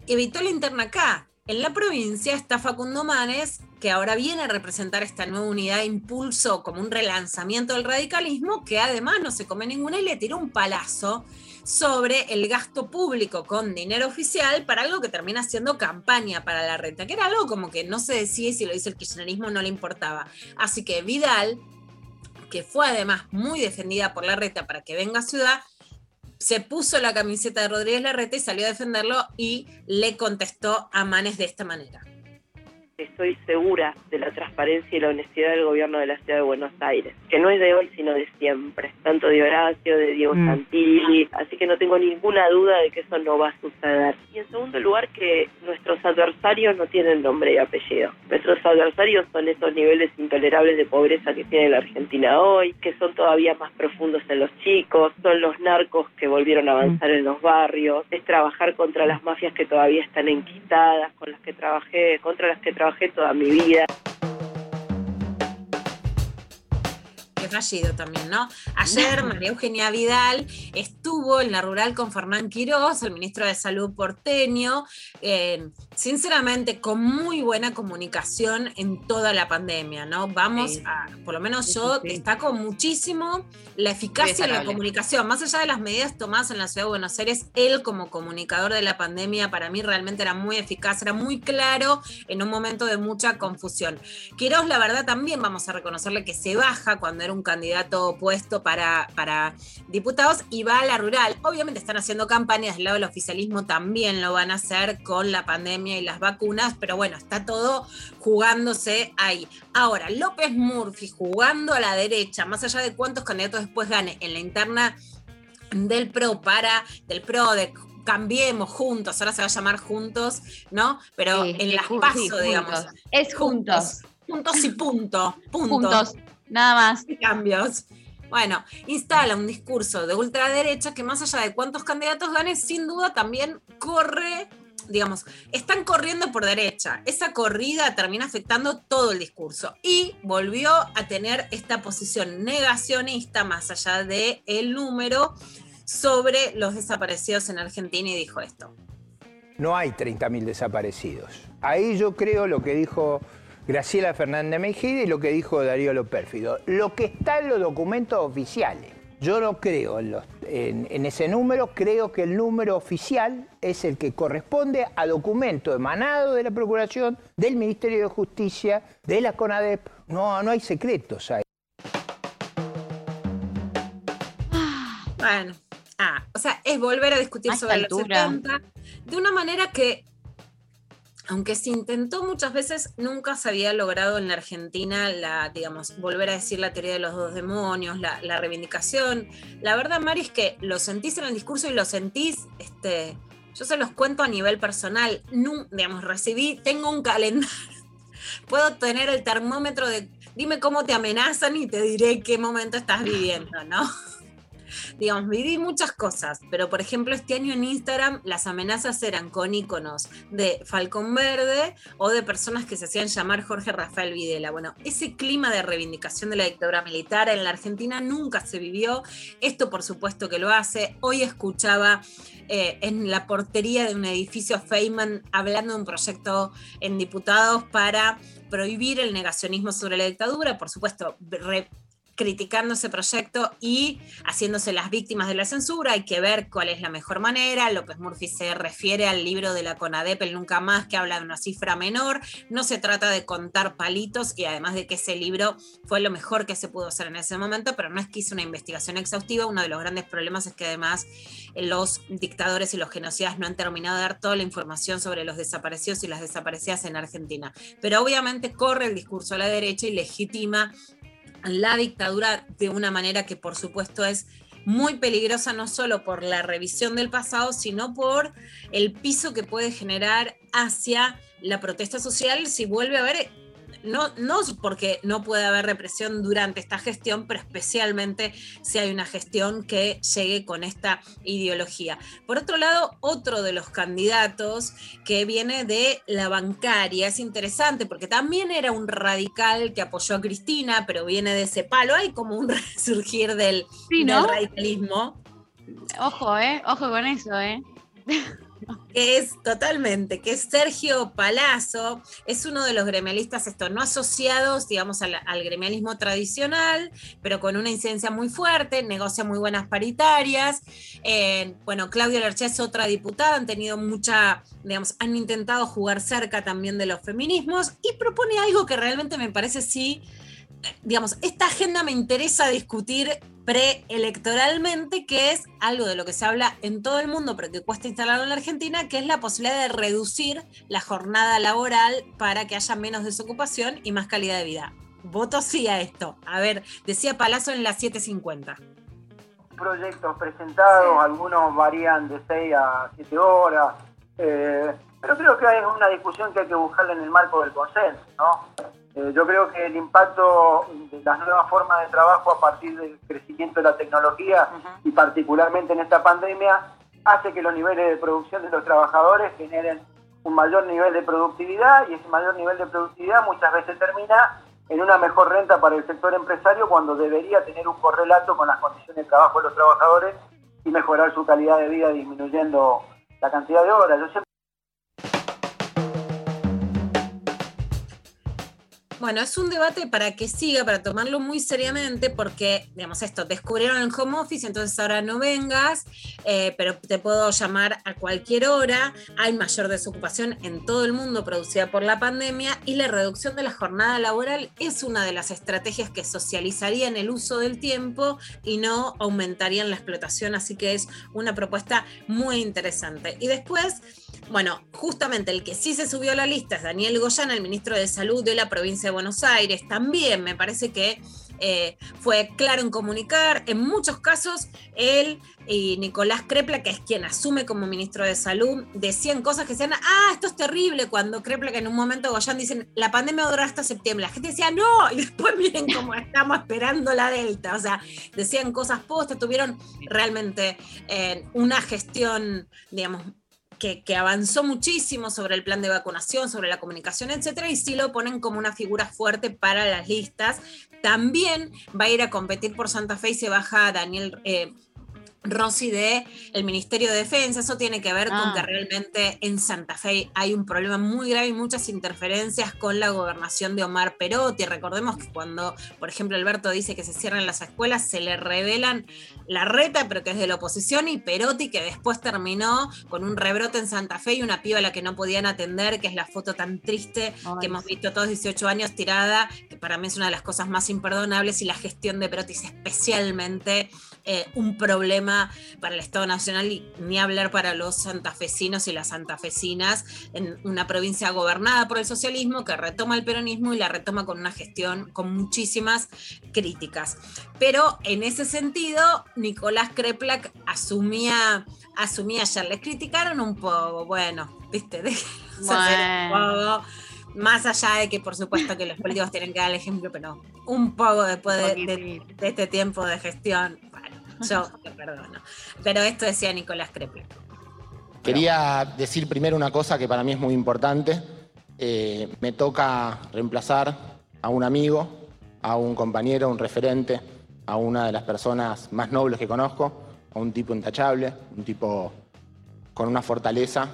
evitó la interna acá. En la provincia está Facundo Manes, que ahora viene a representar esta nueva unidad de impulso como un relanzamiento del radicalismo, que además no se come ninguna y le tiró un palazo sobre el gasto público con dinero oficial para algo que termina siendo campaña para la renta, que era algo como que no se decía y si lo dice el kirchnerismo no le importaba. Así que Vidal, que fue además muy defendida por la reta para que venga a Ciudad, se puso la camiseta de Rodríguez Larreta y salió a defenderlo y le contestó a Manes de esta manera. Estoy segura de la transparencia y la honestidad del gobierno de la ciudad de Buenos Aires, que no es de hoy sino de siempre, tanto de Horacio, de Diego Mm. Santilli, así que no tengo ninguna duda de que eso no va a suceder. Y en segundo lugar que nuestros adversarios no tienen nombre y apellido. Nuestros adversarios son esos niveles intolerables de pobreza que tiene la Argentina hoy, que son todavía más profundos en los chicos, son los narcos que volvieron a avanzar en los barrios, es trabajar contra las mafias que todavía están enquistadas, con las que trabajé, contra las que trabajé toda mi vida. Qué fallido también, ¿no? Ayer María Eugenia Vidal estuvo en la rural con Fernán Quirós, el ministro de Salud porteño, eh, sinceramente con muy buena comunicación en toda la pandemia, ¿no? Vamos Sí. a, por lo menos yo sí, sí. destaco muchísimo la eficacia en la comunicación, más allá de las medidas tomadas en la ciudad de Buenos Aires, él como comunicador de la pandemia para mí realmente era muy eficaz, era muy claro en un momento de mucha confusión. Quirós, la verdad, también vamos a reconocerle que se baja cuando era un candidato opuesto para, para diputados y va a la rural. Obviamente están haciendo campañas del lado del oficialismo, también lo van a hacer con la pandemia y las vacunas, pero bueno, está todo jugándose ahí. Ahora, López Murphy jugando a la derecha, más allá de cuántos candidatos después gane en la interna del PRO para, del PRO de cambiemos juntos, ahora se va a llamar juntos, ¿no? Pero Sí, en las paso, sí, digamos. juntos. Es juntos. Juntos y punto. Punto. Juntos. Nada más. (laughs) Cambios. Bueno, instala un discurso de ultraderecha que más allá de cuántos candidatos gane, sin duda también corre, digamos, están corriendo por derecha. Esa corrida termina afectando todo el discurso. Y volvió a tener esta posición negacionista más allá de el número sobre los desaparecidos en Argentina y dijo esto. No hay 30.000 desaparecidos. Ahí yo creo lo que dijo Graciela Fernández Mejía y lo que dijo Darío Lopérfido. Lo que está en los documentos oficiales. Yo no creo en, los- en- en ese número, creo que el número oficial es el que corresponde a documento emanado de la Procuración, del Ministerio de Justicia, de la CONADEP. No, no hay secretos ahí. Bueno, ah, o sea, es volver a discutir A sobre los altura. 70 de una manera que aunque se intentó muchas veces, nunca se había logrado en la Argentina la, digamos, volver a decir la teoría de los dos demonios, la, reivindicación. La verdad, Mari, es que lo sentís en el discurso y lo sentís, este, yo se los cuento a nivel personal. No, digamos, recibí, tengo un calendario. (laughs) Puedo tener el termómetro de dime cómo te amenazan y te diré qué momento estás viviendo, ¿no? Digamos, viví muchas cosas, pero por ejemplo este año en Instagram las amenazas eran con iconos de Falcón Verde o de personas que se hacían llamar Jorge Rafael Videla. Bueno, ese clima de reivindicación de la dictadura militar en la Argentina nunca se vivió. Esto por supuesto que lo hace. Hoy escuchaba eh, en la portería de un edificio Feynman hablando de un proyecto en diputados para prohibir el negacionismo sobre la dictadura, por supuesto, criticando ese proyecto y haciéndose las víctimas de la censura. Hay que ver cuál es la mejor manera. López Murphy se refiere al libro de la CONADEP, el Nunca Más, que habla de una cifra menor. No se trata de contar palitos y además de que ese libro fue lo mejor que se pudo hacer en ese momento, pero no es que hice una investigación exhaustiva. Uno de los grandes problemas es que además eh, los dictadores y los genocidas no han terminado de dar toda la información sobre los desaparecidos y las desaparecidas en Argentina. Pero obviamente corre el discurso a la derecha y legitima la dictadura de una manera que por supuesto es muy peligrosa no solo por la revisión del pasado, sino por el piso que puede generar hacia la protesta social si vuelve a haber no, no porque no puede haber represión durante esta gestión, pero especialmente si hay una gestión que llegue con esta ideología. Por otro lado, otro de los candidatos que viene de la bancaria es interesante porque también era un radical que apoyó a Cristina, pero viene de ese palo. Hay como un (laughs) resurgir del, del radicalismo. Ojo, eh, ojo con eso, eh que es totalmente, que es Sergio Palazzo, es uno de los gremialistas, esto, no asociados, digamos, al, gremialismo tradicional, pero con una incidencia muy fuerte, negocia muy buenas paritarias. Eh, bueno, Claudia Lerche es otra diputada, han tenido mucha, digamos, han intentado jugar cerca también de los feminismos y propone algo que realmente me parece sí digamos, esta agenda me interesa discutir preelectoralmente, que es algo de lo que se habla en todo el mundo, pero que cuesta instalarlo en la Argentina, que es la posibilidad de reducir la jornada laboral para que haya menos desocupación y más calidad de vida. Voto sí a esto. A ver, decía Palazzo en las 7.50. Proyectos presentados, algunos varían de 6 a 7 horas, eh, pero creo que hay una discusión que hay que buscarla en el marco del consenso, ¿no? Eh, yo creo que el impacto de las nuevas formas de trabajo a partir del crecimiento de la tecnología y particularmente en esta pandemia hace que los niveles de producción de los trabajadores generen un mayor nivel de productividad y ese mayor nivel de productividad muchas veces termina en una mejor renta para el sector empresario cuando debería tener un correlato con las condiciones de trabajo de los trabajadores y mejorar su calidad de vida disminuyendo la cantidad de horas. Yo Bueno, es un debate para que siga, para tomarlo muy seriamente, porque, digamos, esto, descubrieron el home office, entonces ahora no vengas, eh, pero te puedo llamar a cualquier hora. Hay mayor desocupación en todo el mundo producida por la pandemia y la reducción de la jornada laboral es una de las estrategias que socializarían el uso del tiempo y no aumentarían la explotación, así que es una propuesta muy interesante. Y después, bueno, justamente el que sí se subió a la lista es Daniel Goyán, el ministro de Salud de la provincia de Buenos Aires. También me parece que eh, fue claro en comunicar. En muchos casos, él y Nicolás Crepla, que es quien asume como ministro de Salud, decían cosas que decían, ah, esto es terrible, cuando Crepla, que en un momento Goyán dicen, la pandemia va hasta septiembre. La gente decía, no, y después (laughs) miren cómo estamos esperando la Delta. O sea, decían cosas postas, tuvieron realmente eh, una gestión, digamos, que, avanzó muchísimo sobre el plan de vacunación, sobre la comunicación, etcétera, y sí lo ponen como una figura fuerte para las listas. También va a ir a competir por Santa Fe y se baja Daniel. Eh, Rossi de el Ministerio de Defensa, eso tiene que ver con que Ah. realmente en Santa Fe hay un problema muy grave y muchas interferencias con la gobernación de Omar Perotti. Recordemos que cuando, por ejemplo, Alberto dice que se cierran las escuelas, se le revelan la reta, pero que es de la oposición, y Perotti, que después terminó con un rebrote en Santa Fe y una piba a la que no podían atender, que es la foto tan triste que hemos visto todos 18 años tirada, que para mí es una de las cosas más imperdonables, y la gestión de Perotti es especialmente eh, un problema problema para el Estado Nacional y ni hablar para los santafesinos y las santafesinas en una provincia gobernada por el socialismo que retoma el peronismo y la retoma con una gestión con muchísimas críticas. Pero en ese sentido, Nicolás Kreplak asumía, asumía ayer. Les criticaron un poco, bueno, viste, (laughs) déjenlos hacer un poco. Más allá de que, por supuesto, que los políticos tienen que dar el ejemplo, pero un poco después de, de- de este tiempo de gestión, yo te perdono. Pero esto decía Nicolás Kreplak. Quería decir primero una cosa que para mí es muy importante. Eh, me toca reemplazar a un amigo, a un compañero, un referente, a una de las personas más nobles que conozco, a un tipo intachable, un tipo con una fortaleza,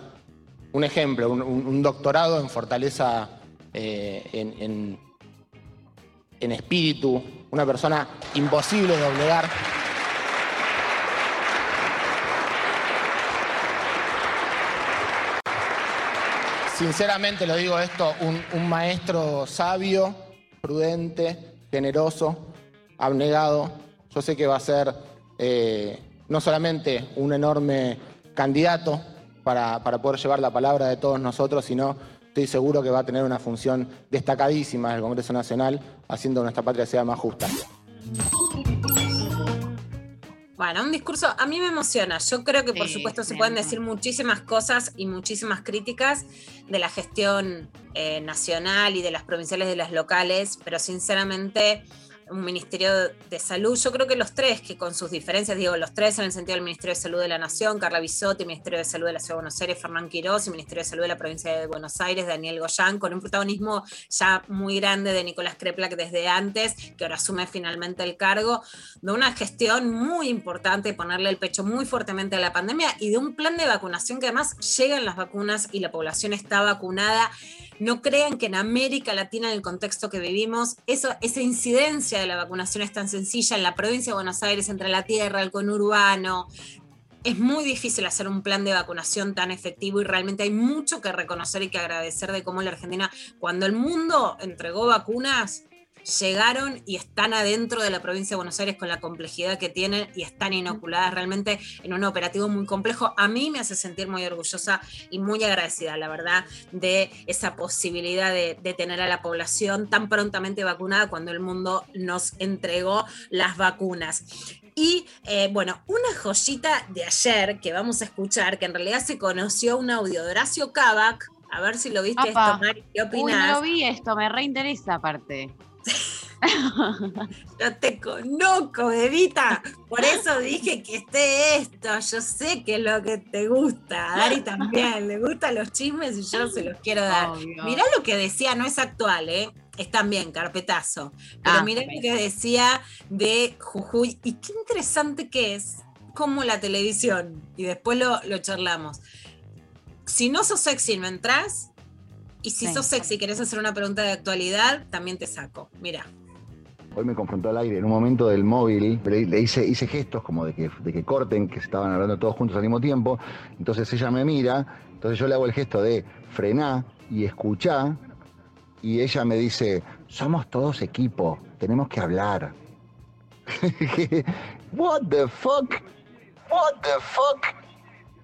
un ejemplo, un doctorado en fortaleza eh, en, en- en espíritu, una persona imposible de doblegar. Sinceramente lo digo esto, un, maestro sabio, prudente, generoso, abnegado. Yo sé que va a ser eh, no solamente un enorme candidato para, para poder llevar la palabra de todos nosotros, sino estoy seguro que va a tener una función destacadísima en el Congreso Nacional, haciendo que nuestra patria sea más justa. Bueno, un discurso a mí me emociona. Yo creo que por Sí, supuesto se pueden decir muchísimas cosas y muchísimas críticas de la gestión eh, nacional y de las provinciales de las locales, pero sinceramente un Ministerio de Salud, yo creo que los tres, que con sus diferencias, digo los tres en el sentido del Ministerio de Salud de la Nación, Carla Bisotti, Ministerio de Salud de la Ciudad de Buenos Aires, Fernán Quirós, y Ministerio de Salud de la Provincia de Buenos Aires, Daniel Goyán, con un protagonismo ya muy grande de Nicolás Kreplak desde antes, que ahora asume finalmente el cargo, de una gestión muy importante, ponerle el pecho muy fuertemente a la pandemia y de un plan de vacunación que además llegan las vacunas y la población está vacunada. No crean que en América Latina, en el contexto que vivimos, esa incidencia de la vacunación es tan sencilla en la provincia de Buenos Aires, entre la tierra, el conurbano. Es muy difícil hacer un plan de vacunación tan efectivo y realmente hay mucho que reconocer y que agradecer de cómo la Argentina, cuando el mundo entregó vacunas, llegaron y están adentro de la provincia de Buenos Aires con la complejidad que tienen y están inoculadas realmente en un operativo muy complejo. A mí me hace sentir muy orgullosa y muy agradecida, la verdad, de esa posibilidad de, de tener a la población tan prontamente vacunada cuando el mundo nos entregó las vacunas. Y eh, bueno, una joyita de ayer que vamos a escuchar, que en realidad se conoció un audio de Horacio Cavac. A ver si lo viste esto, Mari, ¿qué Uy, opinas? no lo vi esto, me reinteresa aparte. (laughs) Yo te conozco, bebita. Por eso dije que esté esto. Yo sé que es lo que te gusta. A Dari también le gustan los chismes y yo se los quiero dar. Obvio. Mirá lo que decía, no es actual, ¿eh? Es también carpetazo. Pero Ah, mirá lo que decía de Jujuy. Y qué interesante que es como la televisión. Y después lo, lo charlamos. Si no sos sexy, no entras. Y si Sí. sos sexy y querés hacer una pregunta de actualidad, también te saco. Mira. Hoy me confrontó al aire en un momento del móvil, le, hice, gestos como de que, de que corten, que estaban hablando todos juntos al mismo tiempo. Entonces ella me mira, entonces yo le hago el gesto de frená y escuchá, y ella me dice, somos todos equipo, tenemos que hablar. (laughs) What the fuck? What the fuck?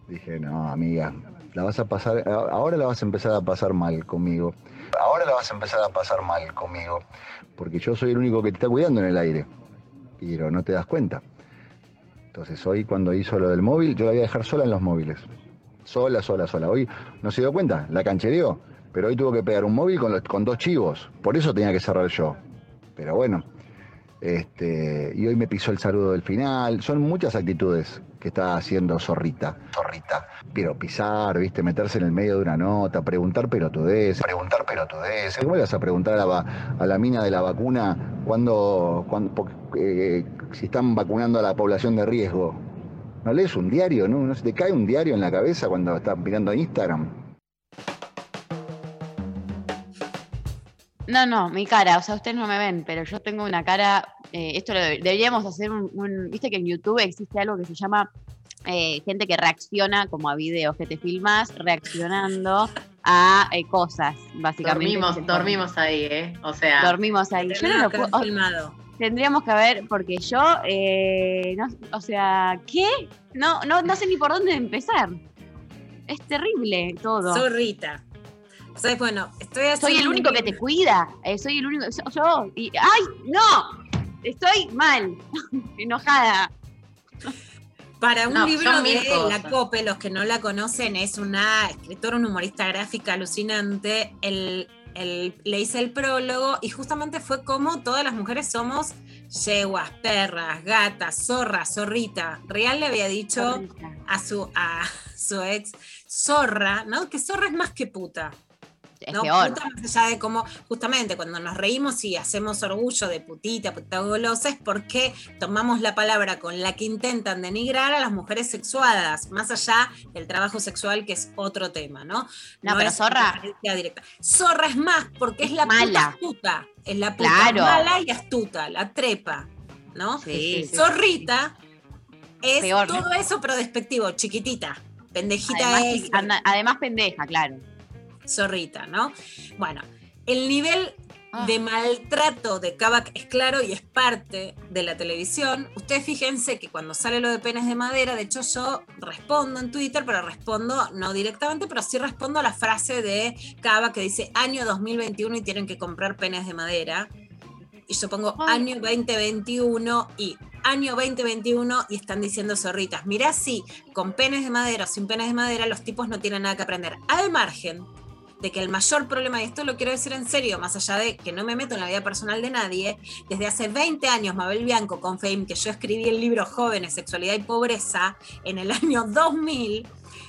Dije, no, amiga, la vas a pasar, ahora la vas a empezar a pasar mal conmigo. Ahora la vas a empezar a pasar mal conmigo. Porque yo soy el único que te está cuidando en el aire. Pero no te das cuenta. Entonces hoy cuando hizo lo del móvil, yo la voy a dejar sola en los móviles. Sola, sola, sola. Hoy no se dio cuenta, la canchereó. Pero hoy tuvo que pegar un móvil con, dos chivos. Por eso tenía que cerrar yo. Pero bueno. Este, y hoy me pisó el saludo del final. Son muchas actitudes que está haciendo Zorrita. Zorrita. Pero pisar, viste, meterse en el medio de una nota, preguntar pelotudez. Preguntar pelotudez. ¿Cómo le vas a preguntar a la, a la mina de la vacuna cuando, cuando eh, si están vacunando a la población de riesgo? ¿No lees un diario? ¿No, ¿No se te cae un diario en la cabeza cuando estás mirando Instagram? No, no, mi cara, o sea, ustedes no me ven, pero yo tengo una cara, eh, esto lo de- deberíamos hacer un, un- viste que en YouTube existe algo que se llama eh, gente que reacciona como a videos, que te filmas reaccionando a eh, cosas, básicamente. Dormimos, dormimos ahí, ¿eh? O sea. Dormimos ahí. Yo no lo puedo, filmado. tendríamos que ver, porque yo, eh, no- o sea, ¿qué? No, no, no sé ni por dónde empezar. Es terrible todo. Zorrita. ¿Sabes? Bueno, estoy haciendo. soy el único que te cuida. eh, soy el único. Yo, yo- y, ¡Ay! ¡No! Estoy mal. (laughs) Enojada. Para un No, libro de cosas. La Cope, los que no la conocen, es una escritora, una humorista gráfica alucinante. El, el- le hice el prólogo y justamente fue como todas las mujeres somos yeguas, perras, gatas, zorras, zorrita. Real le había dicho a su, a su ex, zorra, ¿no? Que zorra es más que puta. Es ¿no? peor. Más allá de cómo, justamente cuando nos reímos y hacemos orgullo de putita, puta golosa, es porque tomamos la palabra con la que intentan denigrar a las mujeres sexuadas, más allá del trabajo sexual, que es otro tema, ¿no? No, pero es zorra- directa. Zorra es más, porque es la Mala. puta astuta. Es la puta Claro. mala y astuta, la trepa, ¿no? Sí, sí, Zorrita es Peor. todo eso, pero despectivo, chiquitita. Pendejita Además, es, además pendeja, claro. Zorrita, ¿no? Bueno, el nivel Ah. de maltrato de Kavak es claro y es parte de la televisión. Ustedes fíjense que cuando sale lo de penes de madera, de hecho yo respondo en Twitter, pero respondo no directamente, pero sí respondo a la frase de Kavak que dice año 2021 y tienen que comprar penes de madera. Y yo pongo año 2021 y año 2021 y están diciendo zorritas. Mirá si con penes de madera o sin penes de madera los tipos no tienen nada que aprender. Al margen de que el mayor problema, y esto lo quiero decir en serio, más allá de que no me meto en la vida personal de nadie, desde hace 20 años Mabel Bianco con Fame, que yo escribí el libro Jóvenes, Sexualidad y Pobreza en el (laughs) año 2000,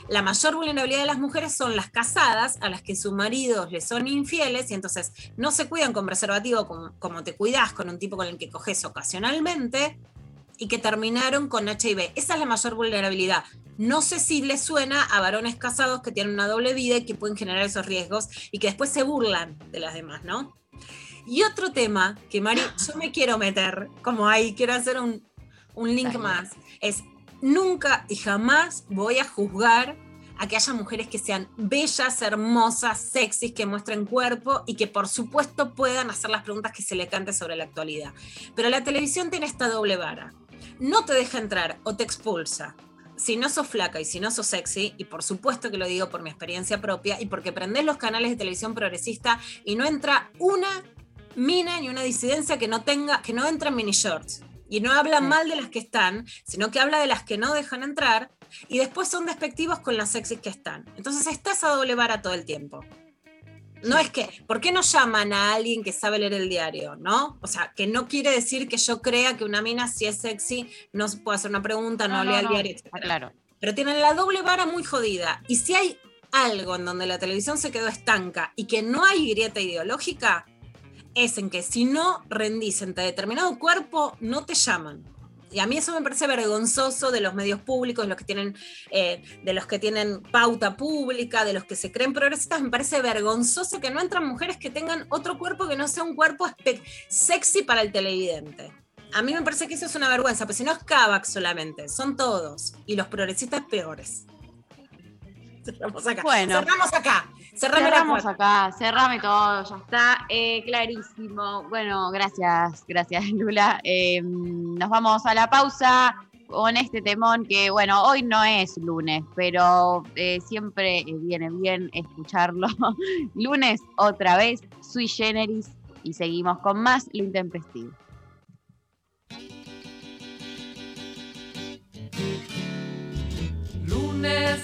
la mayor vulnerabilidad de las mujeres son las casadas, a las que sus maridos les son infieles y entonces no se cuidan con preservativo como, como te cuidas con un tipo con el que coges ocasionalmente y que terminaron con HIV. Esa es la mayor vulnerabilidad. No sé si les suena a varones casados que tienen una doble vida y que pueden generar esos riesgos y que después se burlan de las demás, ¿no? Y otro tema que, Mari, (gasps) yo me quiero meter, como ahí, quiero hacer un, un link Dale. más, es nunca y jamás voy a juzgar a que haya mujeres que sean bellas, hermosas, sexys, que muestren cuerpo y que por supuesto puedan hacer las preguntas que se le cante sobre la actualidad. Pero la televisión tiene esta doble vara. No te deja entrar o te expulsa. Si no sos flaca y si no sos sexy, y por supuesto que lo digo por mi experiencia propia y porque prendés los canales de televisión progresista y no entra una mina ni una disidencia que no tenga, que no entra en mini shorts. Y no habla mal de las que están, sino que habla de las que no dejan entrar y después son despectivos con las sexys que están. Entonces está esa doble vara todo el tiempo. No es que, ¿por qué no llaman a alguien que sabe leer el diario? ¿No? O sea, que no quiere decir que yo crea que una mina, si es sexy, no se puede hacer una pregunta, no, No, no, lea el diario, etc. claro. Pero tienen la doble vara muy jodida. Y si hay algo en donde la televisión se quedó estanca y que no hay grieta ideológica, es en que si no rendís ante determinado cuerpo, no te llaman. Y a mí eso me parece vergonzoso de los medios públicos, de los que tienen, eh, de los que tienen pauta pública, de los que se creen progresistas. Me parece vergonzoso que no entran mujeres que tengan otro cuerpo que no sea un cuerpo sexy para el televidente. A mí me parece que eso es una vergüenza, pero si no es Kavak solamente, son todos. Y los progresistas peores. Cerramos acá. Bueno. Cerramos acá. Cerrame Cerramos acá, cerrame todo, ya está. Eh, clarísimo. Bueno, gracias, gracias (laughs) Lula. Eh, nos vamos a la pausa con este temón que, bueno, hoy no es lunes, pero eh, siempre viene bien escucharlo. (laughs) lunes otra vez, sui generis, y seguimos con más Lo Intempestivo. Lunes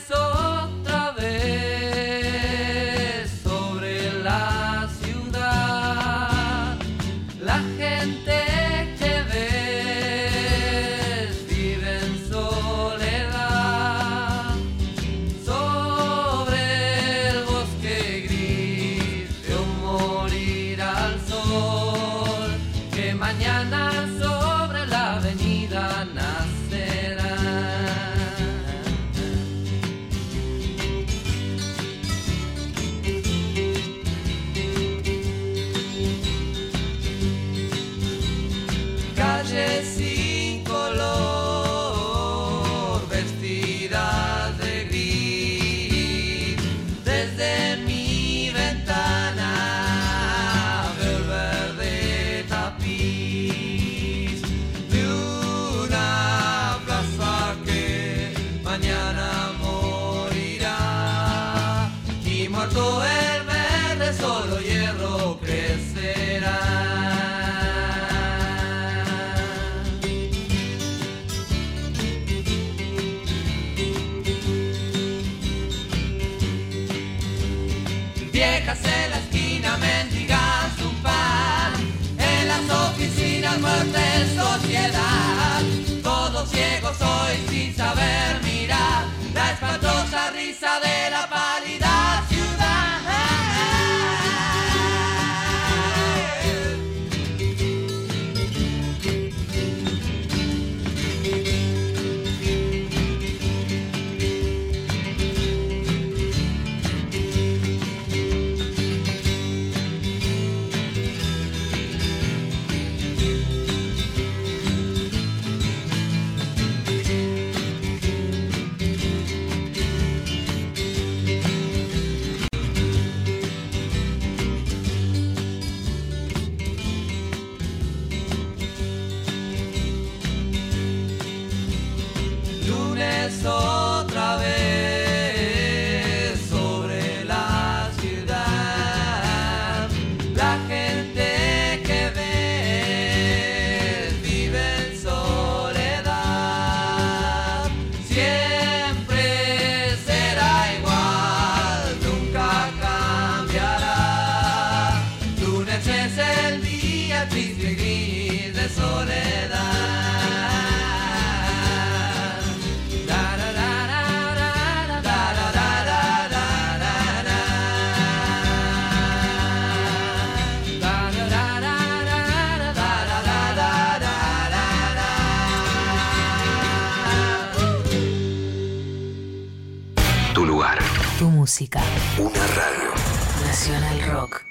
Nacional Rock.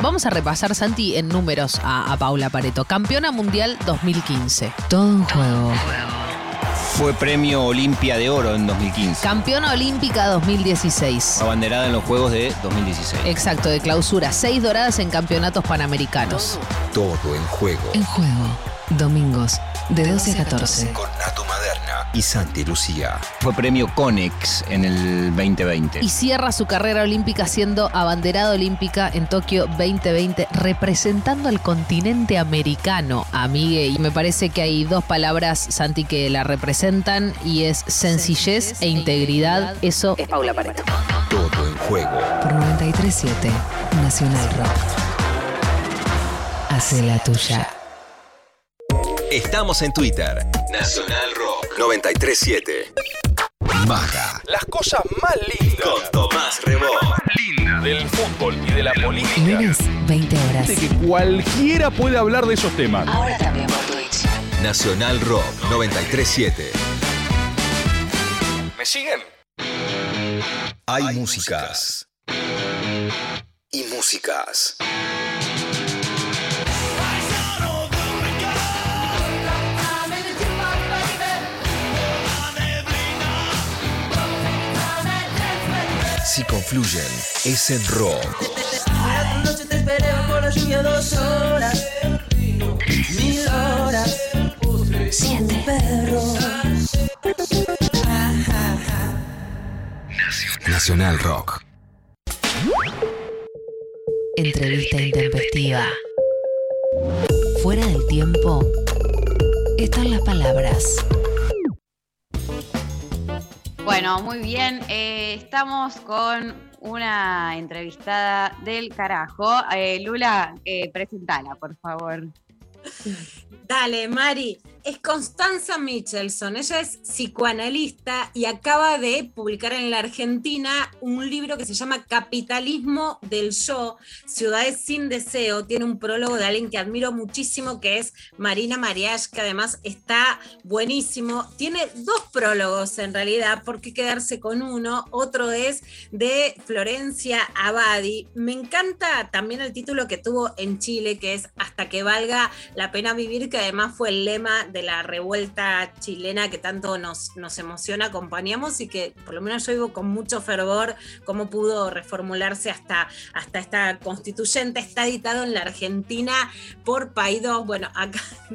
Vamos a repasar, Santi, en números a, a Paula Pareto. Campeona mundial 2015. Todo un juego. Fue premio Olimpia de Oro en 2015. Campeona olímpica 2016. Abanderada en los Juegos de 2016. Exacto, de clausura. Seis doradas en campeonatos panamericanos. Todo en juego. En juego. Domingos, de 12 a 14. Con Nato Maderna y Santi Lucía. Fue premio Conex en el 2020. Y cierra su carrera olímpica siendo abanderada olímpica en Tokio 2020, representando al continente americano, amigue. Y me parece que hay dos palabras, Santi, que la representan y es sencillez e integridad. Eso es Paula Pareto. Todo en juego. Por 93.7 Nacional Rock. Hace la tuya. Estamos en Twitter. Nacional Rock 937. Maga. Las cosas más lindas. Con Tomás Rebó. Linda del fútbol y de la política. Lunes, 20 horas. De que cualquiera puede hablar de esos temas. Ahora también por Twitch. Nacional Rock 937. ¿Me siguen? Hay músicas. Y músicas. Si confluyen, es en rock. noche te esperé bajo la lluvia dos horas. Mil horas. Siete perros. Nacional Rock. Entrevista intempestiva. Fuera del tiempo están las palabras. Bueno, muy bien. eh, estamos con una entrevistada del carajo. Eh, Lula, eh, presentala, por favor. Dale, Mari. Es Constanza Michelson. Ella es psicoanalista y acaba de publicar en la Argentina un libro que se llama Capitalismo del Yo, Ciudades sin Deseo. Tiene un prólogo de alguien que admiro muchísimo, que es Marina Mariach, que además está buenísimo. Tiene dos prólogos en realidad, ¿por qué quedarse con uno? Otro es de Florencia Abadi. Me encanta también el título que tuvo en Chile, que es Hasta que valga la pena vivir, que además fue el lema de la revuelta chilena que tanto nos, nos emociona, acompañamos y que por lo menos yo vivo con mucho fervor cómo pudo reformularse hasta, hasta esta constituyente. Está editado en la Argentina por Paidós. Bueno, acá (laughs)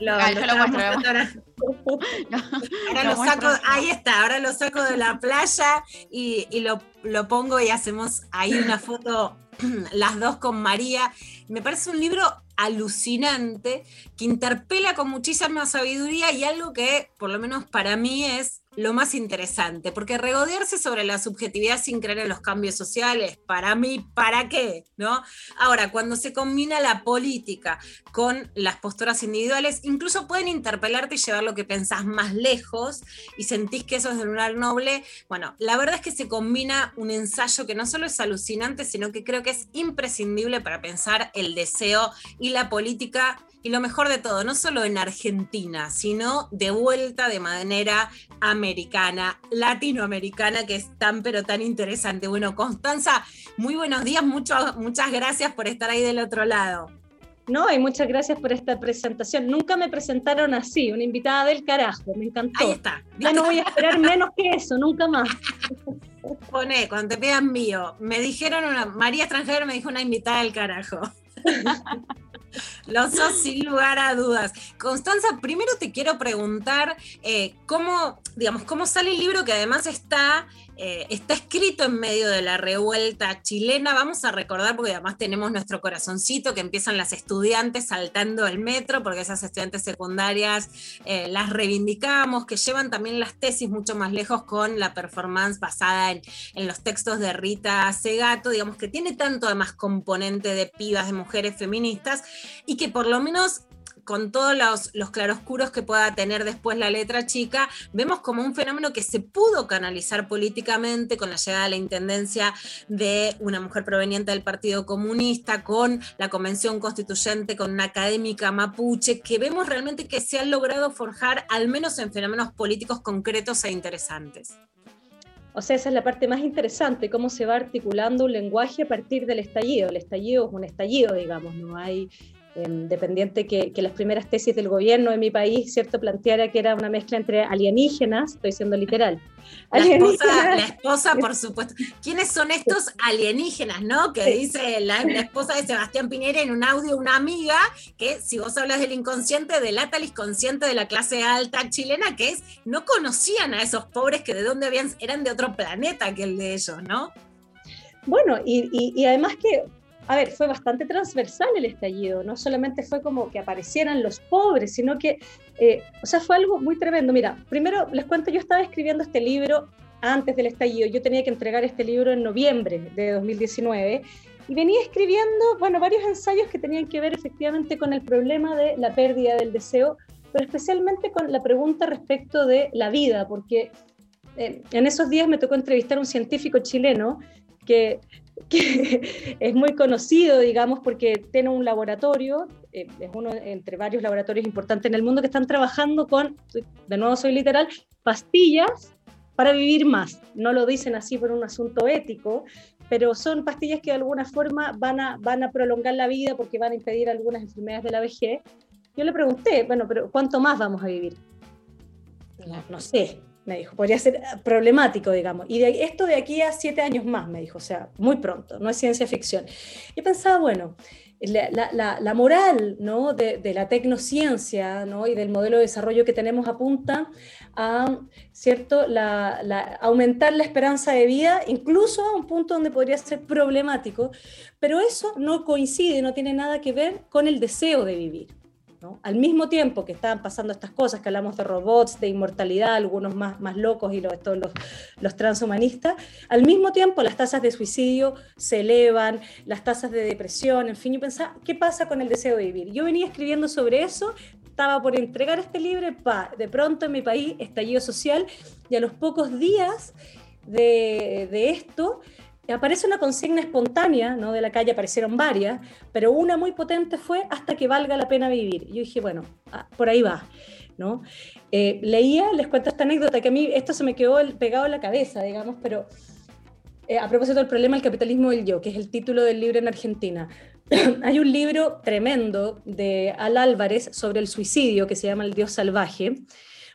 lo, Ah, lo muestro, lo mostrando ahora. (laughs) Ahora Lo lo saco, muestro. ahí está, ahora lo saco de la playa y, y lo, lo pongo y hacemos ahí una foto, (clears throat) las dos con María. Me parece un libro alucinante que interpela con muchísima sabiduría y algo que, por lo menos para mí, es lo más interesante, porque regodearse sobre la subjetividad sin creer en los cambios sociales, para mí, ¿para qué? ¿No? Ahora, cuando se combina la política con las posturas individuales, incluso pueden interpelarte y llevar lo que pensás más lejos y sentís que eso es de un lugar noble. Bueno, la verdad es que se combina un ensayo que no solo es alucinante, sino que creo que es imprescindible para pensar el deseo y la política y lo mejor de todo, no solo en Argentina, sino de vuelta de manera americana, latinoamericana, que es tan pero tan interesante. Bueno, Constanza, muy buenos días, mucho- muchas gracias por estar ahí del otro lado. No, y muchas gracias por esta presentación. Nunca me presentaron así, una invitada del carajo, me encantó. Ahí está. Ya no voy a esperar menos que eso, nunca más. (laughs) Pone, cuando te pidan mío, me dijeron una, María extranjera me dijo una invitada del carajo. (laughs) Lo sos sin lugar a dudas. Constanza, primero te quiero preguntar eh, cómo, digamos, cómo sale el libro que además está, eh, está escrito en medio de la revuelta chilena. Vamos a recordar, porque además tenemos nuestro corazoncito que empiezan las estudiantes saltando el metro, porque esas estudiantes secundarias eh, las reivindicamos, que llevan también las tesis mucho más lejos con la performance basada en, en los textos de Rita Segato, digamos que tiene tanto además componente de pibas, de mujeres feministas, y que por lo menos con todos los, claroscuros que pueda tener después la letra chica, vemos como un fenómeno que se pudo canalizar políticamente con la llegada a la intendencia de una mujer proveniente del Partido Comunista, con la Convención Constituyente, con una académica mapuche, que vemos realmente que se han logrado forjar, al menos en fenómenos políticos concretos e interesantes. O sea, esa es la parte más interesante, cómo se va articulando un lenguaje a partir del estallido. El estallido es un estallido, digamos, no hay eh, dependiente que, que, las primeras tesis del gobierno de mi país, ¿cierto?, planteara que era una mezcla entre alienígenas, estoy siendo literal. La esposa, la esposa, por (laughs) supuesto. ¿Quiénes son estos alienígenas, no? Que dice la, la, esposa de Sebastián Piñera en un audio, una amiga, que si vos hablas del inconsciente, delata el inconsciente de la clase alta chilena, que es, no conocían a esos pobres que de dónde habían, eran de otro planeta que el de ellos, ¿no? Bueno, y, y, y además que a ver, fue bastante transversal el estallido, no solamente fue como que aparecieran los pobres, sino que, eh, o sea, fue algo muy tremendo. Mira, primero les cuento, yo estaba escribiendo este libro antes del estallido, yo tenía que entregar este libro en noviembre de 2019 y venía escribiendo, bueno, varios ensayos que tenían que ver efectivamente con el problema de la pérdida del deseo, pero especialmente con la pregunta respecto de la vida, porque eh, en esos días me tocó entrevistar a un científico chileno que (laughs) que es muy conocido, digamos, porque tiene un laboratorio, eh, es uno entre varios laboratorios importantes en el mundo que están trabajando con, de nuevo soy literal, pastillas para vivir más. No lo dicen así por un asunto ético, pero son pastillas que de alguna forma van a, van a prolongar la vida porque van a impedir algunas enfermedades de la vejez. Yo le pregunté, bueno, pero ¿cuánto más vamos a vivir? No, no sé, me dijo, podría ser problemático, digamos. Y de, esto de aquí a siete años más, me dijo, o sea, muy pronto, no es ciencia ficción. Y pensaba, bueno, la, la, la moral ¿no? de, de, la tecnociencia ¿no? y del modelo de desarrollo que tenemos apunta a ¿cierto? La, aumentar la esperanza de vida, incluso a un punto donde podría ser problemático, pero eso no coincide, no tiene nada que ver con el deseo de vivir. Al mismo tiempo que estaban pasando estas cosas, que hablamos de robots, de inmortalidad, algunos más, más locos y los, todos los, transhumanistas, al mismo tiempo las tasas de suicidio se elevan, las tasas de depresión, en fin, yo pensaba, ¿qué pasa con el deseo de vivir? Yo venía escribiendo sobre eso, estaba por entregar este libro, pa, de pronto en mi país, estallido social, y a los pocos días de esto, aparece una consigna espontánea, ¿no? De la calle aparecieron varias, pero una muy potente fue hasta que valga la pena vivir. Yo dije, bueno, ah, por ahí va, ¿no? Eh, leía, les cuento esta anécdota, que a mí esto se me quedó pegado en la cabeza, digamos, pero eh, a propósito del problema del capitalismo del yo, que es el título del libro en Argentina. (coughs) Hay un libro tremendo de Al Álvarez sobre el suicidio que se llama El Dios Salvaje.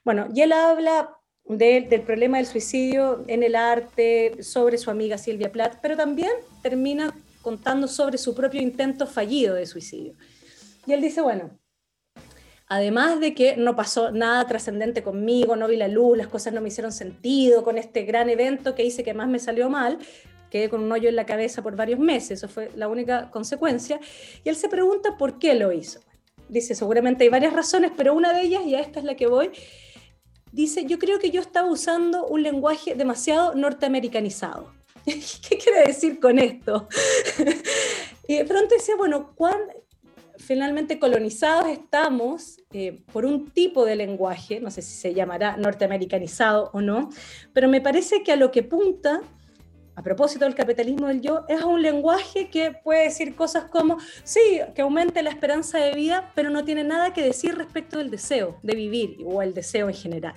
Bueno, y él habla de, del problema del suicidio en el arte, sobre su amiga Silvia Plath, pero también termina contando sobre su propio intento fallido de suicidio. Y él dice, bueno, además de que no pasó nada trascendente conmigo, no vi la luz, las cosas no me hicieron sentido con este gran evento que hice que más me salió mal, quedé con un hoyo en la cabeza por varios meses, eso fue la única consecuencia, y él se pregunta por qué lo hizo. Dice, seguramente hay varias razones, pero una de ellas, y a esta es la que voy, dice, yo creo que yo estaba usando un lenguaje demasiado norteamericanizado. (laughs) ¿Qué quiere decir con esto? y de pronto decía, bueno, ¿cuán finalmente colonizados estamos eh, por un tipo de lenguaje, no sé si se llamará norteamericanizado o no, pero me parece que a lo que punta a propósito del capitalismo del yo, es un lenguaje que puede decir cosas como, sí, que aumente la esperanza de vida, pero no tiene nada que decir respecto del deseo de vivir o el deseo en general.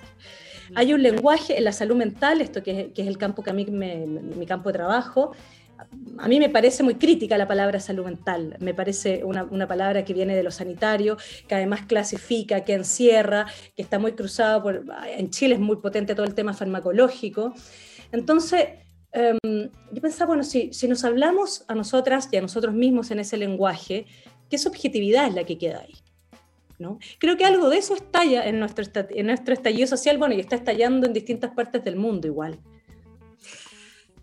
Hay un lenguaje en la salud mental, esto que, es el campo que a mí, me, mi campo de trabajo, a mí me parece muy crítica la palabra salud mental, me parece una, una, palabra que viene de lo sanitario, que además clasifica, que encierra, que está muy cruzado por, en Chile es muy potente todo el tema farmacológico. Entonces, Um, yo pensaba, bueno, si, si, nos hablamos a nosotras y a nosotros mismos en ese lenguaje, qué subjetividad es la que queda ahí. ¿no? Creo que algo de eso estalla en nuestro, en nuestro estallido social, bueno, y está estallando en distintas partes del mundo igual.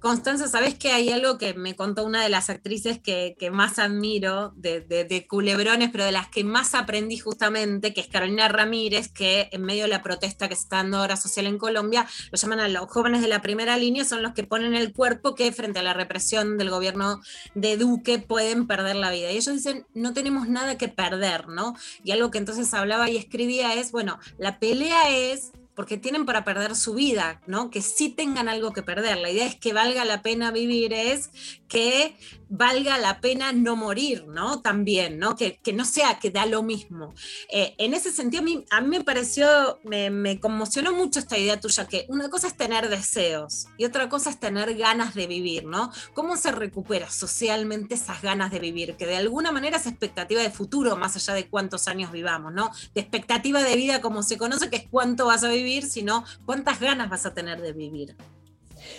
Constanza, ¿sabes que hay algo que me contó una de las actrices que, que más admiro de, de- de Culebrones, pero de las que más aprendí justamente, que es Carolina Ramírez, que en medio de la protesta que se está dando ahora social en Colombia, lo llaman a los jóvenes de la primera línea, son los que ponen el cuerpo que frente a la represión del gobierno de Duque pueden perder la vida. Y ellos dicen, no tenemos nada que perder, ¿no? Y algo que entonces hablaba y escribía es, bueno, la pelea es porque tienen para perder su vida, ¿no? Que sí tengan algo que perder. La idea es que valga la pena vivir, es que valga la pena no morir, ¿no? También, ¿no? Que, que no sea que da lo mismo. Eh, en ese sentido, a mí, a mí me pareció, me, me conmocionó mucho esta idea tuya, que una cosa es tener deseos y otra cosa es tener ganas de vivir, ¿no? ¿Cómo se recupera socialmente esas ganas de vivir? Que de alguna manera es expectativa de futuro, más allá de cuántos años vivamos, ¿no? De expectativa de vida como se conoce, que es cuánto vas a vivir, sino cuántas ganas vas a tener de vivir.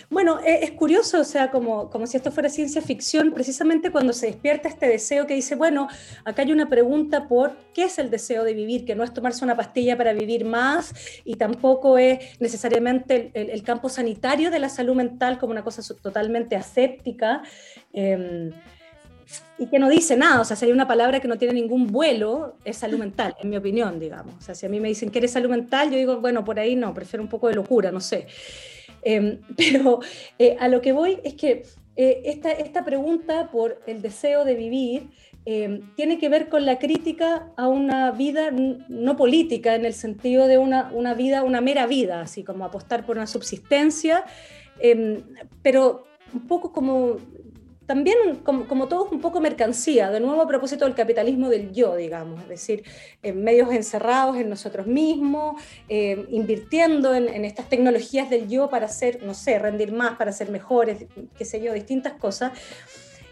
Bueno, e- es curioso, o sea, como, como si esto fuera ciencia ficción, precisamente cuando se despierta este deseo que dice, bueno, acá hay una pregunta por qué es el deseo de vivir, que no es tomarse una pastilla para vivir más y tampoco es necesariamente el, campo sanitario de la salud mental como una cosa totalmente aséptica. em, y que no dice nada, o sea, si hay una palabra que no tiene ningún vuelo, es salud mental, en mi opinión, digamos. O sea, si a mí me dicen que eres salud mental, yo digo, bueno, por ahí no, prefiero un poco de locura, no sé. Em, (laughs) pero eh, a lo que voy es que eh, esta, esta pregunta por el deseo de vivir em, tiene que ver con la crítica a una vida no política, en el sentido de una, una vida, una mera vida, así como apostar por una subsistencia, em, pero un poco como también como, como todos un poco mercancía, de nuevo a propósito del capitalismo del yo, digamos, es decir, en medios encerrados en nosotros mismos, eh, invirtiendo en, estas tecnologías del yo para hacer, no sé, rendir más, para ser mejores, qué sé yo, distintas cosas.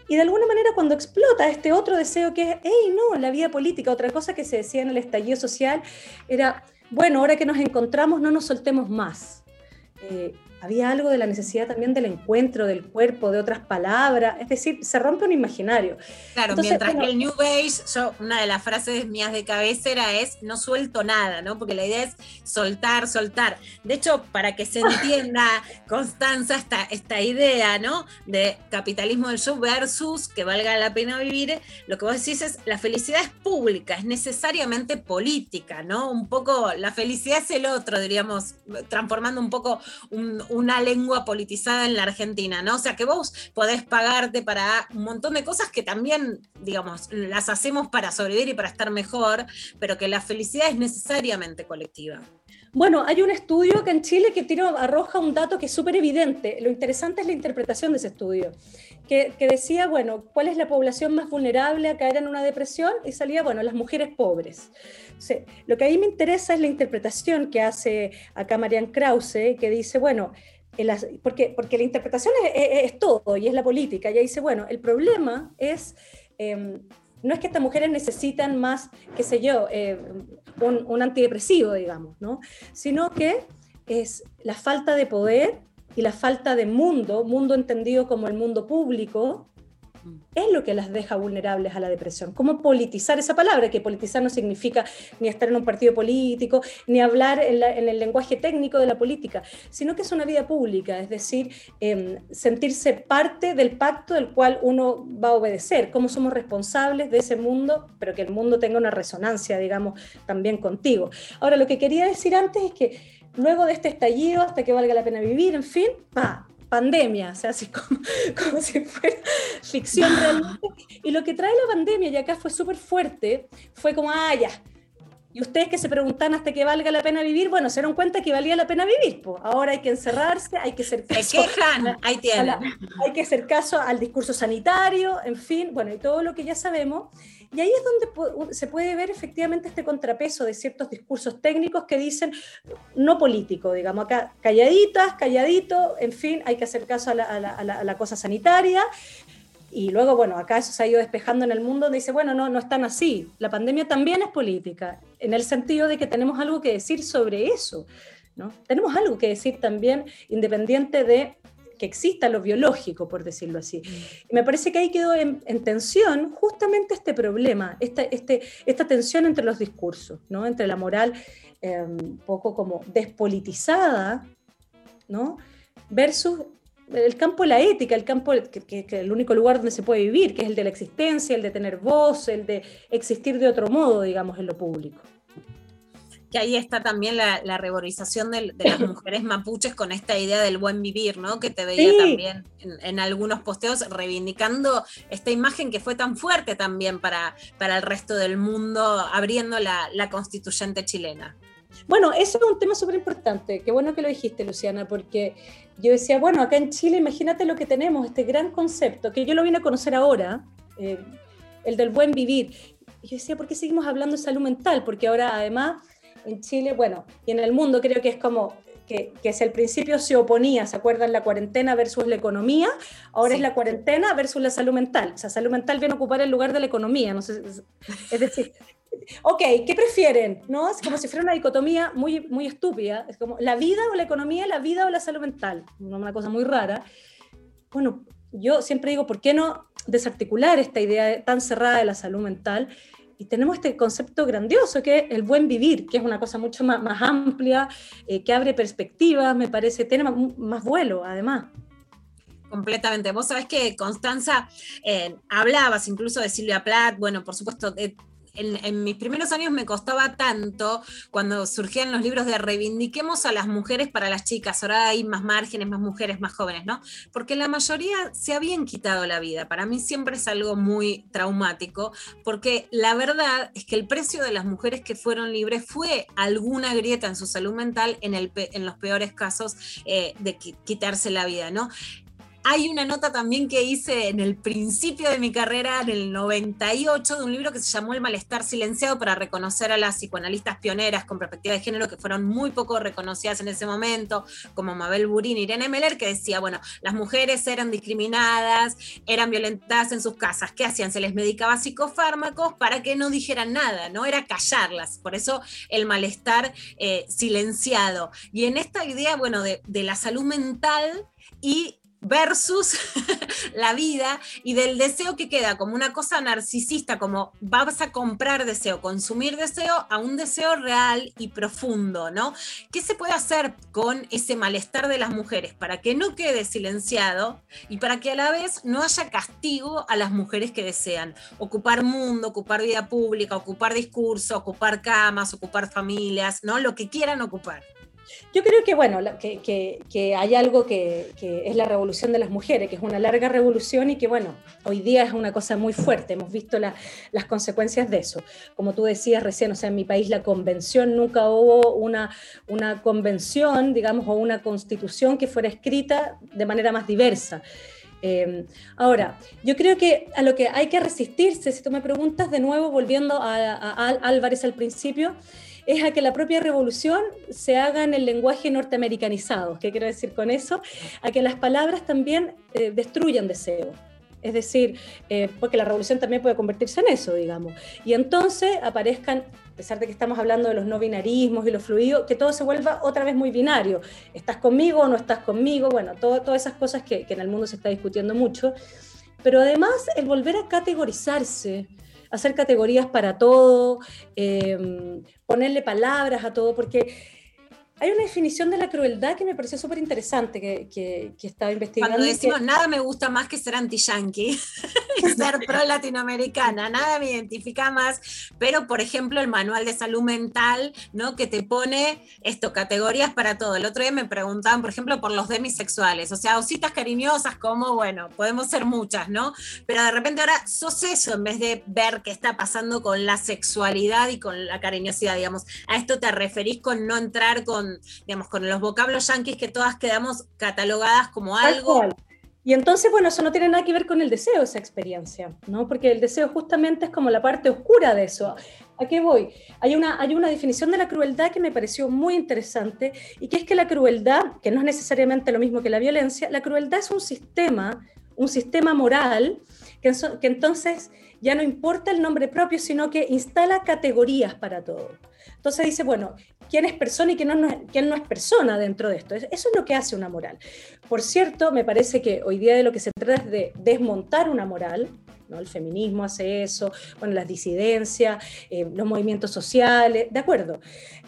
Y de alguna manera cuando explota este otro deseo que es, hey, no, la vida política, otra cosa que se decía en el estallido social era, bueno, ahora que nos encontramos no nos soltemos más. Eh, había algo de la necesidad también del encuentro, del cuerpo, de otras palabras, es decir, se rompe un imaginario. Claro, Entonces, mientras bueno, que el New Age, yo, una de las frases mías de cabecera es no suelto nada, ¿no? Porque la idea es soltar, soltar. De hecho, para que se (laughs) entienda, Constanza, esta, esta idea, ¿no? De capitalismo del yo versus que valga la pena vivir, lo que vos decís es la felicidad es pública, es necesariamente política, ¿no? Un poco, la felicidad es el otro, diríamos, transformando un poco un- una lengua politizada en la Argentina, ¿no? O sea, que vos podés pagarte para un montón de cosas que también, digamos, las hacemos para sobrevivir y para estar mejor, pero que la felicidad es necesariamente colectiva. Bueno, hay un estudio acá en Chile que tiro, arroja un dato que es súper evidente. Lo interesante es la interpretación de ese estudio, que, que decía, bueno, ¿cuál es la población más vulnerable a caer en una depresión? Y salía, bueno, las mujeres pobres. Lo que a mí me interesa es la interpretación que hace acá Marian Krause, que dice, bueno, porque, porque la interpretación es todo y es la política. Ella dice, bueno, el problema es... em, no es que estas mujeres necesitan más, qué sé yo, eh, un, un antidepresivo, digamos, ¿no? Sino que es la falta de poder y la falta de mundo, mundo entendido como el mundo público, es lo que las deja vulnerables a la depresión. ¿Cómo politizar esa palabra? Que politizar no significa ni estar en un partido político, ni hablar en, el lenguaje técnico de la política, sino que es una vida pública, es decir, em, sentirse parte del pacto del cual uno va a obedecer, cómo somos responsables de ese mundo, pero que el mundo tenga una resonancia, digamos, también contigo. Ahora, lo que quería decir antes es que luego de este estallido, hasta que valga la pena vivir, en fin, pa, pandemia, o sea, así como, (laughs) como si fuera ficción realmente. Y lo que trae la pandemia, y acá fue súper fuerte, fue como, ah, ya. Y ustedes que se preguntan hasta que valga la pena vivir, bueno, se dieron cuenta que valía la pena vivir. po. Ahora hay que encerrarse, hay que hacer caso. quejan, a- ahí tienen. la- hay que hacer caso al discurso sanitario, en fin, bueno, y todo lo que ya sabemos. Y ahí es donde se puede ver efectivamente este contrapeso de ciertos discursos técnicos que dicen no político, digamos, acá calladitas, calladito, en fin, hay que hacer caso a la- a la cosa sanitaria. Y luego, bueno, acá eso se ha ido despejando en el mundo, donde dice, bueno, no, no es tan así. La pandemia también es política, en el sentido de que tenemos algo que decir sobre eso, ¿no? Tenemos algo que decir también, independiente de que exista lo biológico, por decirlo así. Y me parece que ahí quedó en, en tensión justamente este problema, esta, este, esta tensión entre los discursos, ¿no? entre la moral eh, un poco como despolitizada, ¿no? versus el campo de la ética, el campo que, que- que el único lugar donde se puede vivir, que es el de la existencia, el de tener voz, el de existir de otro modo, digamos, en lo público. Que ahí está también la, la de, las (laughs) mujeres mapuches con esta idea del buen vivir, ¿no? Que te veía Sí. también en, en algunos posteos reivindicando esta imagen que fue tan fuerte también para, para el resto del mundo, abriendo la, la constituyente chilena. Bueno, eso es un tema súper importante. Qué bueno que lo dijiste, Luciana, porque yo decía, bueno, acá en Chile, imagínate lo que tenemos, este gran concepto, que yo lo vine a conocer ahora, eh, el del buen vivir. Y yo decía, ¿por qué seguimos hablando de salud mental? Porque ahora, además, en Chile, bueno, y en el mundo creo que es como que, que si al principio se oponía, ¿se acuerdan? La cuarentena versus la economía, ahora es la cuarentena versus la salud mental. O sea, salud mental viene a ocupar el lugar de la economía. No sé, es- decir, (laughs) ok, ¿qué prefieren? ¿No? Es como si fuera una dicotomía muy, muy estúpida. Es como la vida o la economía, la vida o la salud mental. Una cosa muy rara. Bueno, yo siempre digo, ¿por qué no desarticular esta idea tan cerrada de la salud mental? Y tenemos este concepto grandioso que es el buen vivir, que es una cosa mucho más, amplia, eh, que abre perspectivas, me parece, tiene más, más vuelo además. Completamente. Vos sabés que Constanza eh, hablabas incluso de Silvia Plath, bueno, por supuesto, de- en, mis primeros años me costaba tanto cuando surgían los libros de reivindiquemos a las mujeres para las chicas, ahora hay más márgenes, más mujeres, más jóvenes, ¿no? Porque la mayoría se habían quitado la vida. Para mí siempre es algo muy traumático, porque la verdad es que el precio de las mujeres que fueron libres fue alguna grieta en su salud mental en, el, en los peores casos eh, de qui- quitarse la vida, ¿no? Hay una nota también que hice en el principio de mi carrera, en el 98, de un libro que se llamó El malestar silenciado para reconocer a las psicoanalistas pioneras con perspectiva de género que fueron muy poco reconocidas en ese momento, como Mabel Burín y Irene Meller, que decía, bueno, las mujeres eran discriminadas, eran violentadas en sus casas. ¿Qué hacían? Se les medicaba psicofármacos para que no dijeran nada, ¿no? Era callarlas. Por eso el malestar eh, silenciado. Y en esta idea, bueno, de, de la salud mental y versus (laughs) la vida y del deseo que queda como una cosa narcisista, como vas a comprar deseo, consumir deseo, a un deseo real y profundo, ¿no? ¿Qué se puede hacer con ese malestar de las mujeres para que no quede silenciado y para que a la vez no haya castigo a las mujeres que desean ocupar mundo, ocupar vida pública, ocupar discurso, ocupar camas, ocupar familias, ¿no? Lo que quieran ocupar. Yo creo que, bueno, que, que- que hay algo que, que es la revolución de las mujeres, que es una larga revolución y que, bueno, hoy día es una cosa muy fuerte. Hemos visto la- las consecuencias de eso. Como tú decías recién, o sea, en mi país la convención, nunca hubo una, una convención, digamos, o una constitución que fuera escrita de manera más diversa. Eh, ahora, yo creo que a lo que hay que resistirse, si tú me preguntas de nuevo, volviendo a, a- a Álvarez al principio, es a que la propia revolución se haga en el lenguaje norteamericanizado. ¿Qué quiero decir con eso? A que las palabras también eh, destruyan deseo. Es decir, eh, porque la revolución también puede convertirse en eso, digamos. Y entonces aparezcan, a pesar de que estamos hablando de los no binarismos y los fluidos, que todo se vuelva otra vez muy binario. ¿Estás conmigo o no estás conmigo? Bueno, todo- todas esas cosas que, que en el mundo se está discutiendo mucho. Pero además el volver a categorizarse, hacer categorías para todo, eh, ponerle palabras a todo, porque hay una definición de la crueldad que me pareció súper interesante que, que, que estaba investigando. Cuando que- decimos nada me gusta más que ser anti-yankee (laughs) y ser (laughs) pro-latinoamericana, nada me identifica más, pero por ejemplo el manual de salud mental, ¿no? Que te pone esto, categorías para todo. El otro día me preguntaban, por ejemplo, por los demisexuales, o sea, ositas cariñosas, como, bueno, podemos ser muchas, ¿no? Pero de repente ahora sos eso en vez de ver qué está pasando con la sexualidad y con la cariñosidad, digamos. A esto te referís con no entrar con, digamos, con los vocablos yanquis que todas quedamos catalogadas como Tal algo. cual. Y entonces, bueno, eso no tiene nada que ver con el deseo, esa experiencia, ¿no? Porque el deseo justamente es como la parte oscura de eso. ¿A qué voy? Hay una, hay una definición de la crueldad que me pareció muy interesante y que es que la crueldad, que no es necesariamente lo mismo que la violencia, la crueldad es un sistema, un sistema moral que entonces ya no importa el nombre propio, sino que instala categorías para todo. Entonces dice, bueno, quién es persona y quién no, es- persona dentro de esto. Es- Eso es lo que hace una moral. Por cierto, me parece que hoy día de lo que se trata es de desmontar una moral, ¿no? El feminismo hace eso, bueno, las disidencias, eh, los movimientos sociales, de acuerdo.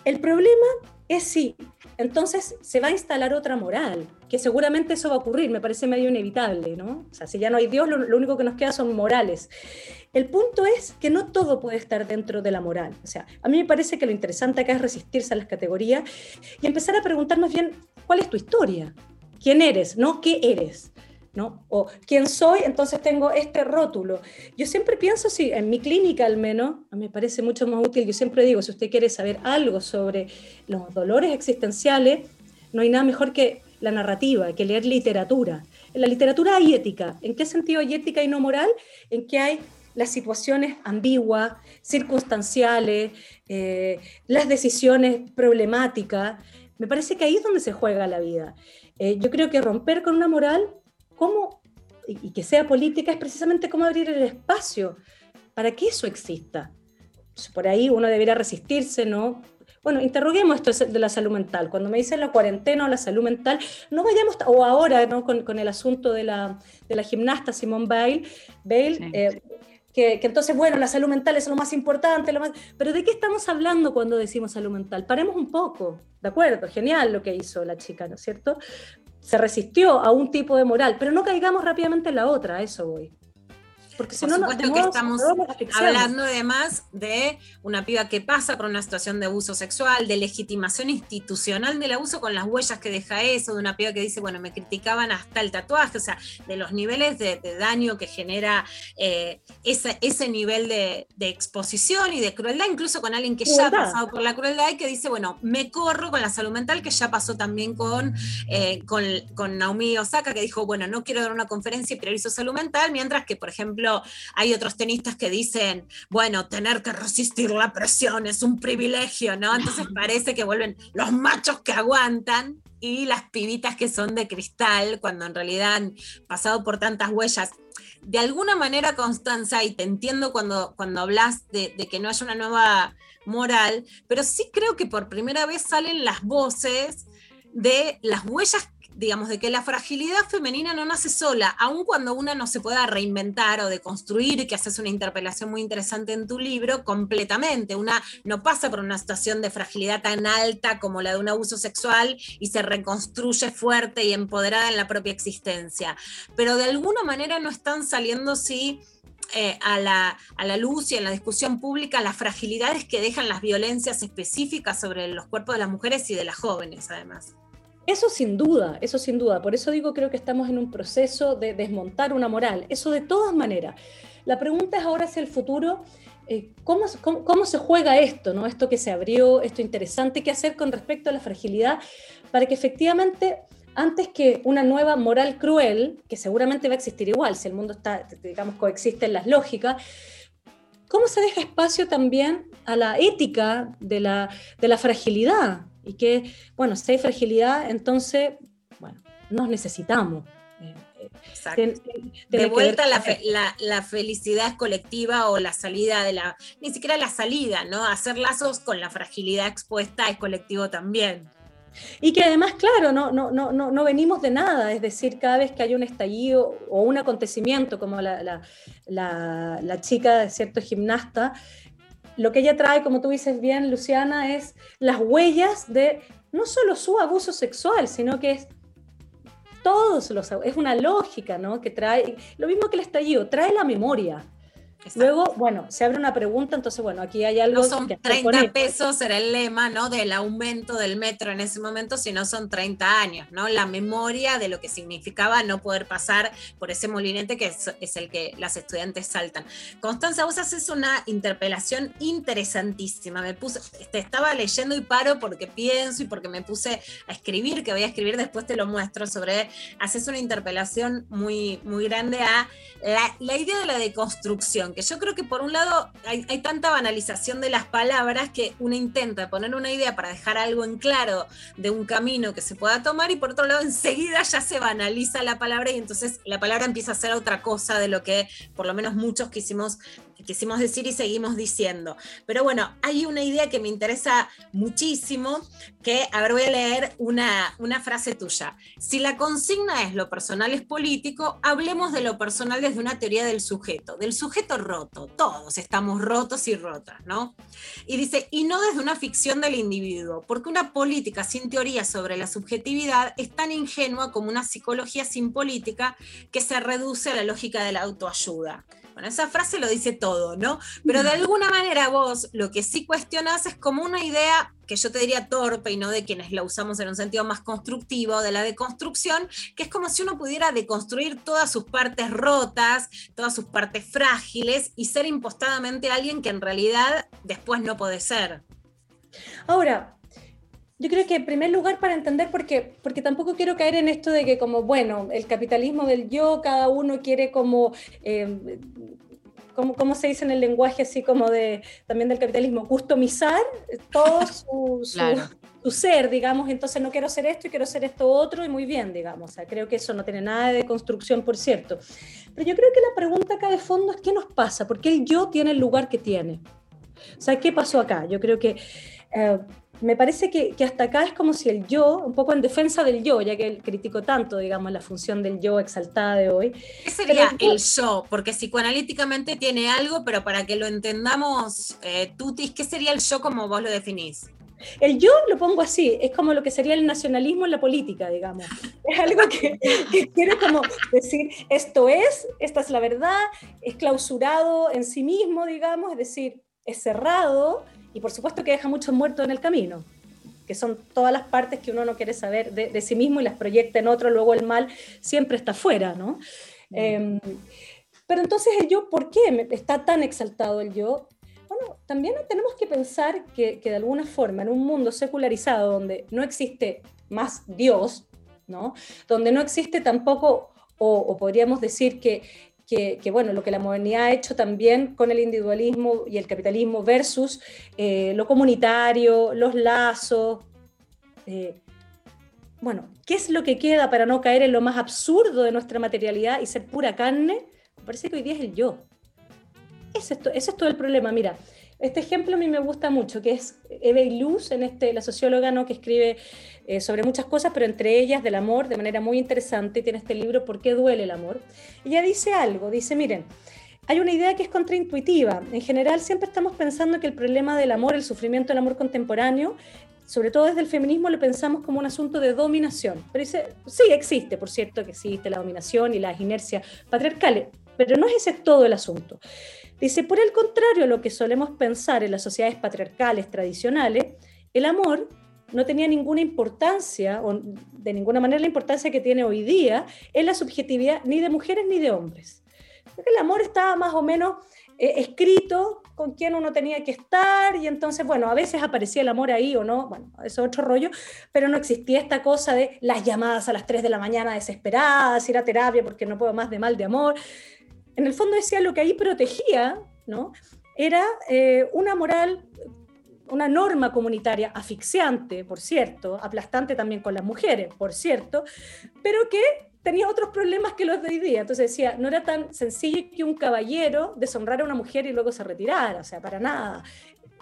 El problema es si entonces se va a instalar otra moral, que seguramente eso va a ocurrir, me parece medio inevitable, ¿no? O sea, si ya no hay Dios, lo, único que nos queda son morales. El punto es que no todo puede estar dentro de la moral. O sea, a mí me parece que lo interesante acá es resistirse a las categorías y empezar a preguntarnos bien cuál es tu historia, quién eres, no qué eres. ¿No? O quién soy, entonces tengo este rótulo. Yo siempre pienso, sí, en mi clínica al menos, me parece mucho más útil, yo siempre digo, si usted quiere saber algo sobre los dolores existenciales, no hay nada mejor que la narrativa, que leer literatura. En la literatura hay ética. ¿En qué sentido hay ética y no moral? En que hay las situaciones ambiguas, circunstanciales, eh, las decisiones problemáticas. Me parece que ahí es donde se juega la vida. Eh, yo creo que romper con una moral cómo, y que sea política, es precisamente cómo abrir el espacio para que eso exista. Por ahí uno debería resistirse, ¿no? Bueno, interroguemos esto de la salud mental. Cuando me dicen la cuarentena o la salud mental, no vayamos, o ahora ¿no? con, con el asunto de la, de la gimnasta Simone Bale, Bale Sí. eh, que, que entonces, bueno, la salud mental es lo más importante, lo más... pero ¿de qué estamos hablando cuando decimos salud mental? Paremos un poco, ¿de acuerdo? Genial lo que hizo la chica, ¿no es cierto? Se resistió a un tipo de moral, pero no caigamos rápidamente en la otra, a eso voy. Porque si Por no, no- supuesto que estamos hablando además de una piba que pasa por una situación de abuso sexual, de legitimación institucional del abuso con las huellas que deja eso, de una piba que dice, bueno, me criticaban hasta el tatuaje, o sea, de los niveles de, de daño que genera eh, ese, ese nivel de, de exposición y de crueldad, incluso con alguien que ya ha pasado por la crueldad y que dice, bueno, me corro con la salud mental, que ya pasó también con, eh, con, con Naomi Osaka, que dijo, bueno, no quiero dar una conferencia y priorizo salud mental, mientras que, por ejemplo, hay otros tenistas que dicen, bueno, tener que resistir la presión es un privilegio, ¿no? Entonces (laughs) parece que vuelven los machos que aguantan y las pibitas que son de cristal, cuando en realidad han pasado por tantas huellas. De alguna manera, Constanza, y te entiendo cuando, cuando hablas de, de que no haya una nueva moral, pero sí creo que por primera vez salen las voces de las huellas, digamos, de que la fragilidad femenina no nace sola, aun cuando una no se pueda reinventar o deconstruir, que haces una interpelación muy interesante en tu libro, completamente. Una no pasa por una situación de fragilidad tan alta como la de un abuso sexual y se reconstruye fuerte y empoderada en la propia existencia. Pero de alguna manera no están saliendo, sí, eh, a, la, a la luz y en la discusión pública las fragilidades que dejan las violencias específicas sobre los cuerpos de las mujeres y de las jóvenes, además. Eso sin duda, eso sin duda. Por eso digo, creo que estamos en un proceso de desmontar una moral. Eso de todas maneras. La pregunta es ahora hacia el futuro, eh, ¿cómo, cómo, se juega esto? ¿no? Esto que se abrió, esto interesante, ¿qué hacer con respecto a la fragilidad para que efectivamente, antes que una nueva moral cruel, que seguramente va a existir igual, si el mundo está, digamos, coexiste en las lógicas, ¿cómo se deja espacio también a la ética de la, de la fragilidad? Y que, bueno, si hay fragilidad, entonces, bueno, nos necesitamos. Eh, eh, Exacto. ten- ten- De vuelta la, fe- la- la felicidad colectiva o la salida de la, ni siquiera la salida, ¿no? Hacer lazos con la fragilidad expuesta es colectivo también. Y que además, claro, no, no, no, no, no venimos de nada, es decir, cada vez que hay un estallido o un acontecimiento como la, la, la, la chica de cierto gimnasta, lo que ella trae, como tú dices bien, Luciana, es las huellas de no solo su abuso sexual, sino que es todos los es una lógica, ¿no? Que trae, lo mismo que el estallido, trae la memoria. Luego, bueno, se abre una pregunta, entonces, bueno, aquí hay algo No son que hacer con 30 esto. pesos, era el lema, ¿no? Del aumento del metro en ese momento, sino son 30 años, ¿no? La memoria de lo que significaba no poder pasar por ese molinete que es, es el que las estudiantes saltan. Constanza, vos haces una interpelación interesantísima. Me puse, te estaba leyendo y paro porque pienso y porque me puse a escribir, que voy a escribir, después te lo muestro, sobre, haces una interpelación muy, muy grande a la, la idea de la deconstrucción, que yo creo que por un lado hay, hay tanta banalización de las palabras que uno intenta poner una idea para dejar algo en claro de un camino que se pueda tomar y por otro lado (laughs) enseguida ya se banaliza la palabra y entonces la palabra empieza a ser otra cosa de lo que por lo menos muchos quisimos quisimos decir y seguimos diciendo. Pero bueno, hay una idea que me interesa muchísimo, que, a ver, voy a leer una, una frase tuya. Si la consigna es lo personal es político, hablemos de lo personal desde una teoría del sujeto, del sujeto roto. Todos estamos rotos y rotas, ¿no? Y dice, y no desde una ficción del individuo, porque una política sin teoría sobre la subjetividad es tan ingenua como una psicología sin política que se reduce a la lógica de la autoayuda. Bueno, esa frase lo dice todo, ¿no? Pero de alguna manera vos lo que sí cuestionás es como una idea que yo te diría torpe y no de quienes la usamos en un sentido más constructivo, de la deconstrucción, que es como si uno pudiera deconstruir todas sus partes rotas, todas sus partes frágiles y ser impostadamente alguien que en realidad después no puede ser. Ahora, yo creo que en primer lugar para entender, porque, porque tampoco quiero caer en esto de que como, bueno, el capitalismo del yo, cada uno quiere como, eh, como, ¿cómo se dice en el lenguaje así como de, también del capitalismo? Customizar todo (laughs) su, su, Claro. su ser, digamos, entonces no quiero ser esto y quiero ser esto otro y muy bien, digamos. O sea, creo que eso no tiene nada de construcción, por cierto. Pero yo creo que la pregunta acá de fondo es qué nos pasa, por qué el yo tiene el lugar que tiene. O sea, ¿qué pasó acá? Yo creo que eh, me parece que, que hasta acá es como si el yo, un poco en defensa del yo, ya que él criticó tanto, digamos, la función del yo exaltada de hoy. ¿Qué sería Pero el yo? Porque psicoanalíticamente tiene algo, pero para que lo entendamos, eh, Tutis, ¿qué sería el yo como vos lo definís? El yo lo pongo así, es como lo que sería el nacionalismo en la política, digamos. (laughs) Es algo que, que quiere como decir, esto es, esta es la verdad, es clausurado en sí mismo, digamos, es decir, es cerrado y por supuesto que deja muchos muertos en el camino, que son todas las partes que uno no quiere saber de, de sí mismo y las proyecta en otro, luego el mal siempre está fuera, ¿no? Eh, pero entonces el yo, ¿por qué está tan exaltado el yo? Bueno, también tenemos que pensar que, que de alguna forma en un mundo secularizado donde no existe más Dios, ¿no? Donde no existe tampoco, o, o podríamos decir que, que, que, bueno, lo que la modernidad ha hecho también con el individualismo y el capitalismo versus eh, lo comunitario, los lazos. eh, bueno, ¿qué es lo que queda para no caer en lo más absurdo de nuestra materialidad y ser pura carne? Me parece que hoy día es el yo. Ese es, to- ese es todo el problema. Mira, este ejemplo a mí me gusta mucho, que es Eve Luz, en este, la socióloga ¿no? que escribe eh, sobre muchas cosas, pero entre ellas del amor, de manera muy interesante, tiene este libro ¿Por qué duele el amor? Ella dice algo, dice, miren, hay una idea que es contraintuitiva. En general siempre estamos pensando que el problema del amor, el sufrimiento del amor contemporáneo, sobre todo desde el feminismo lo pensamos como un asunto de dominación. Pero dice, sí existe, por cierto, que existe la dominación y las inercias patriarcales, pero no es ese todo el asunto. Dice, por el contrario a lo que solemos pensar en las sociedades patriarcales tradicionales, el amor no tenía ninguna importancia, o de ninguna manera la importancia que tiene hoy día, en la subjetividad ni de mujeres ni de hombres. Porque el amor estaba más o menos eh, escrito con quién uno tenía que estar y entonces, bueno, a veces aparecía el amor ahí o no, bueno, eso es otro rollo, pero no existía esta cosa de las llamadas a las 3 de la mañana desesperadas, ir a terapia porque no puedo más de mal de amor. En el fondo decía lo que ahí protegía, ¿no? Era eh, una moral, una norma comunitaria asfixiante, por cierto, aplastante también con las mujeres, por cierto, pero que tenía otros problemas que los de hoy día. Entonces decía, no era tan sencillo que un caballero deshonrara a una mujer y luego se retirara, o sea, para nada.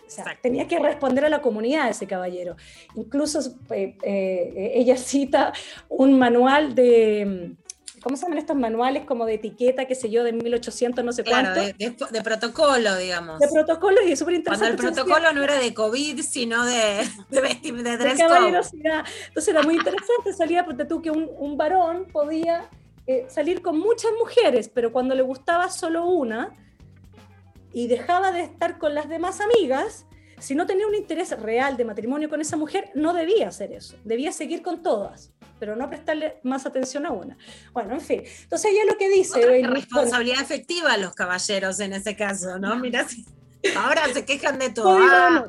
O sea, tenía que responder a la comunidad ese caballero. Incluso eh, eh, ella cita un manual de, ¿cómo se llaman estos manuales como de etiqueta, qué sé yo, de 1800, no sé Claro, cuánto? de, de- de protocolo, digamos. De protocolos y es súper Cuando interesante. el protocolo no era de COVID, sino de, de, de de caballerosidad. Entonces era muy interesante, salía, porque tú que un, un varón podía eh, salir con muchas mujeres, pero cuando le gustaba solo una y dejaba de estar con las demás amigas, si no tenía un interés real de matrimonio con esa mujer, no debía hacer eso, debía seguir con todas pero no prestarle más atención a una. Bueno, en fin. Entonces ella lo que dice... Otra eh, responsabilidad efectiva a los caballeros en ese caso, ¿no? Mira, ahora se quejan de todo. Ah.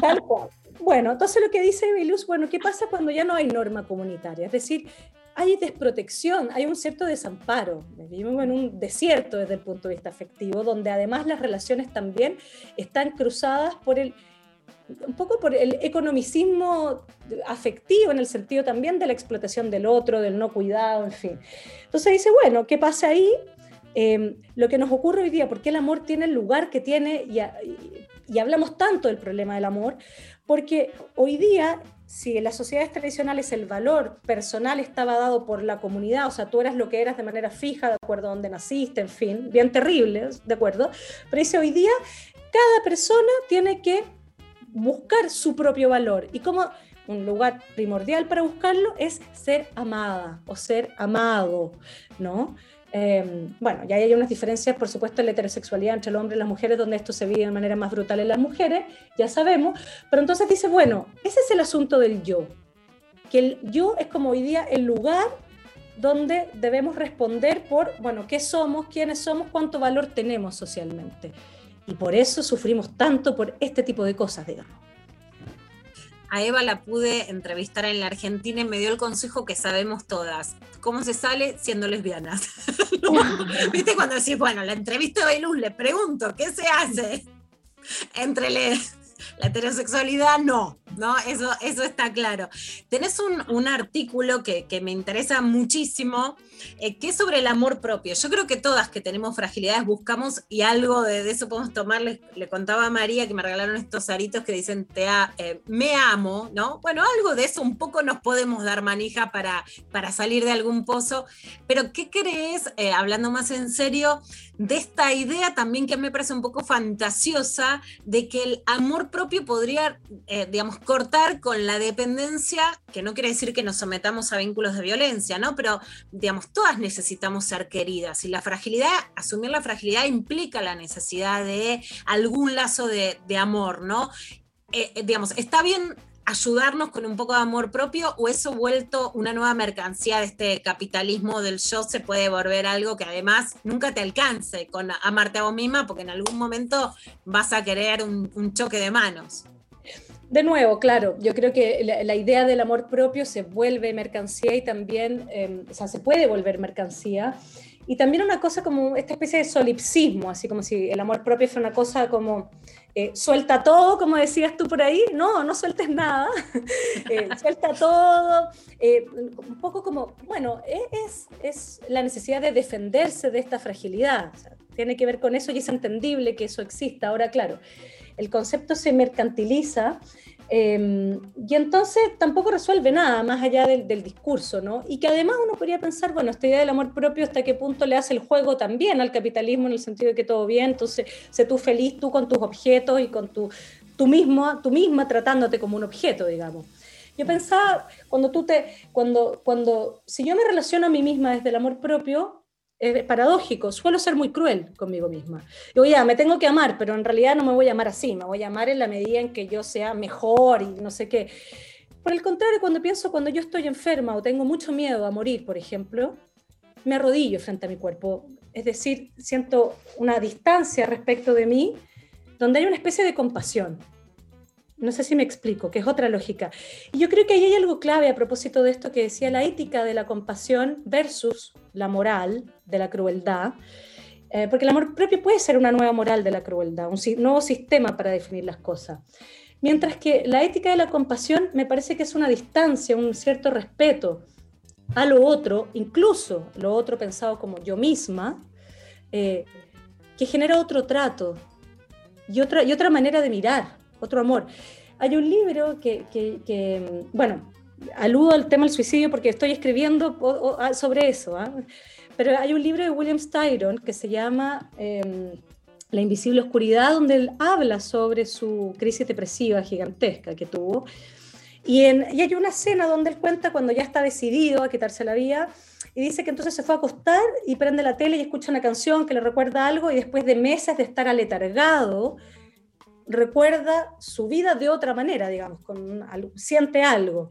Tal cual. Bueno, entonces lo que dice Belus, bueno, ¿qué pasa cuando ya no hay norma comunitaria? Es decir, hay desprotección, hay un cierto desamparo. Vivimos en un desierto desde el punto de vista afectivo, donde además las relaciones también están cruzadas por el un poco por el economicismo afectivo en el sentido también de la explotación del otro, del no cuidado, en fin. Entonces dice, bueno, ¿qué pasa ahí? eh, lo que nos ocurre hoy día, por qué el amor tiene el lugar que tiene y, y- y hablamos tanto del problema del amor, porque hoy día, si en las sociedades tradicionales el valor personal estaba dado por la comunidad, o sea, tú eras lo que eras de manera fija, de acuerdo a donde naciste, en fin, bien terrible, ¿de acuerdo? Pero dice hoy día, cada persona tiene que buscar su propio valor. Y como un lugar primordial para buscarlo es ser amada o ser amado, ¿no? Eh, bueno, ya hay unas diferencias, por supuesto, en la heterosexualidad entre el hombre y las mujeres, donde esto se vive de manera más brutal en las mujeres, ya sabemos, pero entonces dice, bueno, ese es el asunto del yo, que el yo es como hoy día el lugar donde debemos responder por, bueno, qué somos, quiénes somos, cuánto valor tenemos socialmente. Y por eso sufrimos tanto por este tipo de cosas, digamos. A Eva la pude entrevistar en la Argentina y me dio el consejo que sabemos todas. ¿Cómo se sale siendo lesbianas? (laughs) ¿Viste cuando decís, bueno, la entrevista de Beluz, le pregunto, ¿qué se hace? Entre le- la heterosexualidad, no, ¿no? Eso, eso está claro. Tenés un, un artículo que, que me interesa muchísimo, eh, que es sobre el amor propio. Yo creo que todas que tenemos fragilidades buscamos y algo de, eso podemos tomar. Le, le contaba a María que me regalaron estos aritos que dicen, te eh, me amo, ¿no? Bueno, algo de eso un poco nos podemos dar manija para, para salir de algún pozo. Pero, ¿qué crees, eh, hablando más en serio, de esta idea también que me parece un poco fantasiosa de que el amor propio podría, eh, digamos, cortar con la dependencia, que no quiere decir que nos sometamos a vínculos de violencia, ¿no? Pero, digamos, todas necesitamos ser queridas y la fragilidad, asumir la fragilidad implica la necesidad de algún lazo de, amor, ¿no? Eh, eh, digamos, está bien ayudarnos con un poco de amor propio o eso vuelto una nueva mercancía de este capitalismo del yo se puede volver algo que además nunca te alcance con amarte a vos misma porque en algún momento vas a querer un, choque de manos. De nuevo, claro, yo creo que la, idea del amor propio se vuelve mercancía y también, eh, o sea, se puede volver mercancía. Y también una cosa como esta especie de solipsismo, así como si el amor propio fuera una cosa como eh, suelta todo, como decías tú por ahí. No, no sueltes nada. (laughs) Eh, suelta todo. eh, un poco como, bueno, es, es la necesidad de defenderse de esta fragilidad. O sea, tiene que ver con eso y es entendible que eso exista. Ahora, claro, el concepto se mercantiliza eh, y entonces tampoco resuelve nada más allá del, del, discurso, ¿no? Y que además uno podría pensar, bueno, esta idea del amor propio, hasta qué punto le hace el juego también al capitalismo en el sentido de que todo bien, entonces sé tú feliz tú con tus objetos y con tu, tú, mismo, tú misma tratándote como un objeto, digamos. Yo pensaba, cuando tú te, cuando, cuando, si yo me relaciono a mí misma desde el amor propio, es paradójico, suelo ser muy cruel conmigo misma. Digo, ya, me tengo que amar, pero en realidad no me voy a amar así, me voy a amar en la medida en que yo sea mejor y no sé qué. Por el contrario, cuando pienso, cuando yo estoy enferma o tengo mucho miedo a morir, por ejemplo, me arrodillo frente a mi cuerpo. Es decir, siento una distancia respecto de mí, donde hay una especie de compasión. No sé si me explico, que es otra lógica. Y yo creo que ahí hay algo clave a propósito de esto que decía la ética de la compasión versus la moral de la crueldad, eh, porque el amor propio puede ser una nueva moral de la crueldad, un nuevo sistema para definir las cosas. Mientras que la ética de la compasión me parece que es una distancia, un cierto respeto a lo otro, incluso lo otro pensado como yo misma, eh, que genera otro trato y otra, y otra manera de mirar otro amor. Hay un libro que, que, bueno, aludo al tema del suicidio porque estoy escribiendo sobre eso, ¿eh? Pero hay un libro de William Styron que se llama eh, La invisible oscuridad, donde él habla sobre su crisis depresiva gigantesca que tuvo. Y, en, y hay una escena donde él cuenta cuando ya está decidido a quitarse la vida y dice que entonces se fue a acostar y prende la tele y escucha una canción que le recuerda algo y después de meses de estar aletargado, recuerda su vida de otra manera, digamos, con, siente algo.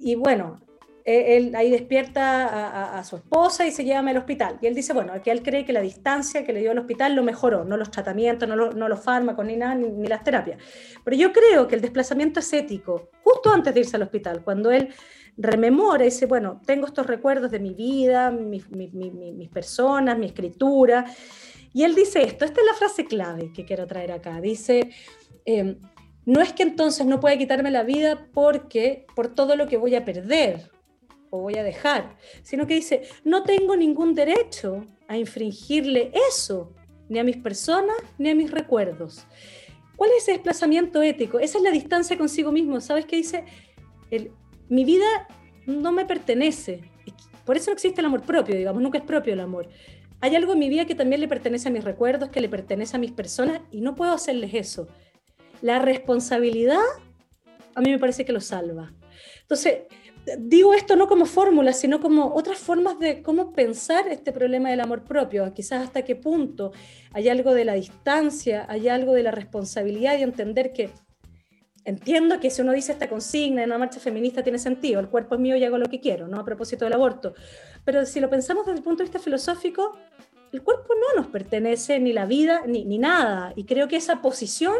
Y bueno, él ahí despierta a, a, a, su esposa y se lleva al hospital. Y él dice, bueno, que él cree que la distancia que le dio al hospital lo mejoró, no los tratamientos, no, lo, no los fármacos, ni nada, ni, ni, las terapias. Pero yo creo que el desplazamiento es ético, justo antes de irse al hospital, cuando él rememora y dice, bueno, tengo estos recuerdos de mi vida, mi, mi, mis personas, mi escritura. Y él dice esto, esta es la frase clave que quiero traer acá. Dice, eh, no es que entonces no pueda quitarme la vida porque por todo lo que voy a perder o voy a dejar, sino que dice, no tengo ningún derecho a infringirle eso, ni a mis personas, ni a mis recuerdos. ¿Cuál es ese desplazamiento ético? Esa es la distancia consigo mismo. ¿Sabes qué dice? Mi vida no me pertenece. Por eso no existe el amor propio, digamos, nunca es propio el amor. Hay algo en mi vida que también le pertenece a mis recuerdos, que le pertenece a mis personas, y no puedo hacerles eso. La responsabilidad a mí me parece que lo salva. Entonces, digo esto no como fórmula, sino como otras formas de cómo pensar este problema del amor propio, quizás hasta qué punto hay algo de la distancia, hay algo de la responsabilidad y entender que entiendo que si uno dice esta consigna en una marcha feminista tiene sentido, el cuerpo es mío y hago lo que quiero, ¿no? A propósito del aborto. Pero si lo pensamos desde el punto de vista filosófico, el cuerpo no nos pertenece ni la vida ni, ni nada. Y creo que esa posición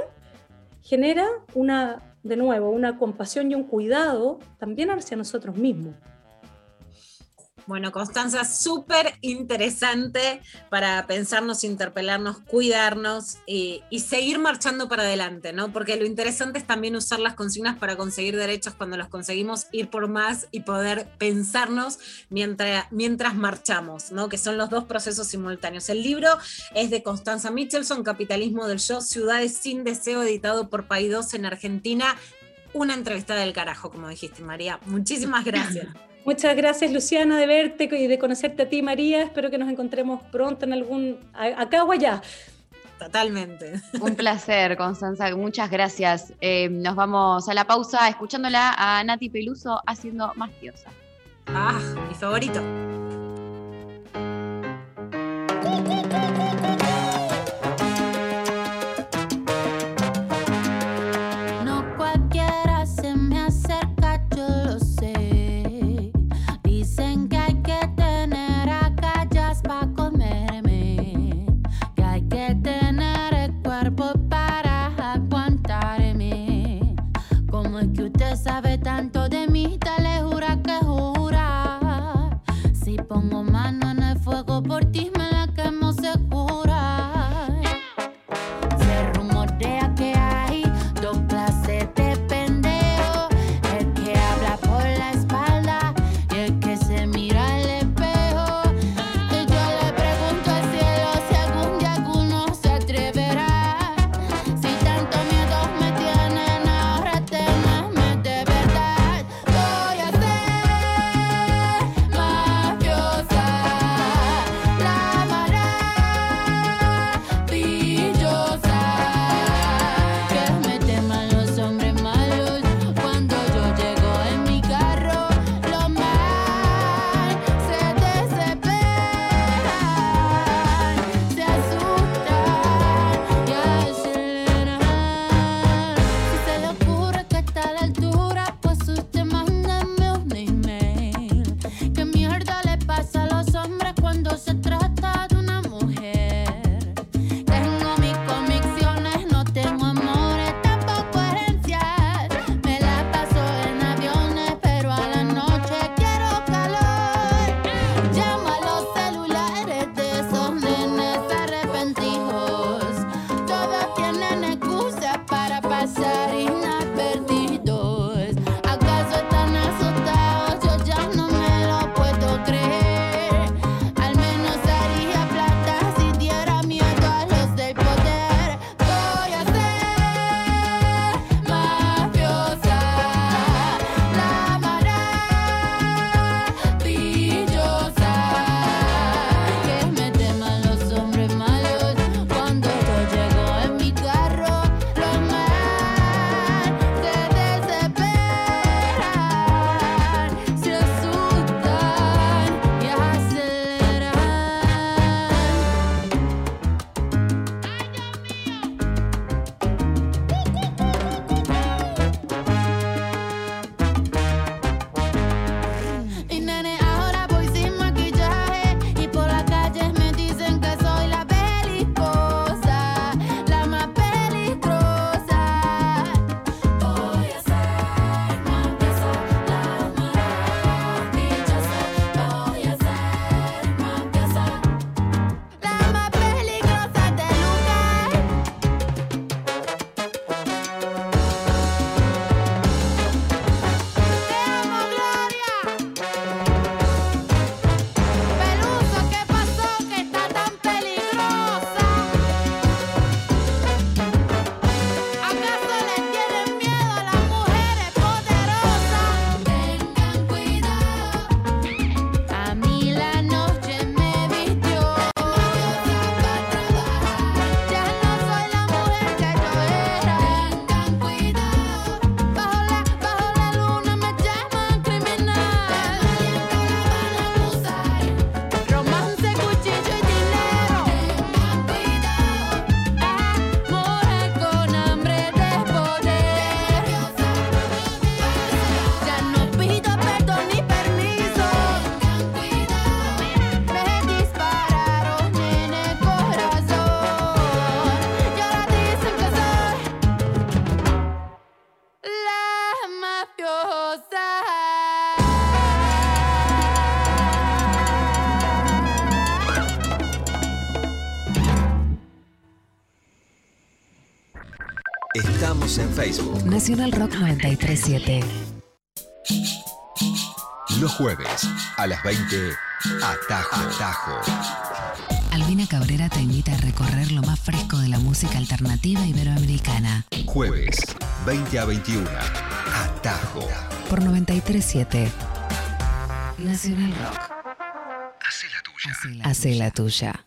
genera una, de nuevo, una compasión y un cuidado también hacia nosotros mismos. Bueno, Constanza, súper interesante para pensarnos, interpelarnos, cuidarnos y, seguir marchando para adelante, ¿no? Porque lo interesante es también usar las consignas para conseguir derechos cuando los conseguimos, ir por más y poder pensarnos mientras, mientras marchamos, ¿no? Que son los dos procesos simultáneos. El libro es de Constanza Michelson, Capitalismo del Yo, Ciudades sin Deseo, editado por Paidós en Argentina. Una entrevista del carajo, como dijiste, María. Muchísimas gracias. (laughs) Muchas gracias, Luciana, de verte y de conocerte a ti, María. Espero que nos encontremos pronto en algún. acá o allá. Totalmente. (laughs) Un placer, Constanza. Muchas gracias. Eh, nos vamos a la pausa escuchándola a Nati Peluso haciendo más diosa. Ah, mi favorito. Nacional Rock 937. Los jueves a las 20, Atajo. Atajo. Albina Cabrera te invita a recorrer lo más fresco de la música alternativa iberoamericana. Jueves, 20 a 21, Atajo. Por 937. Nacional Rock. Hace la tuya.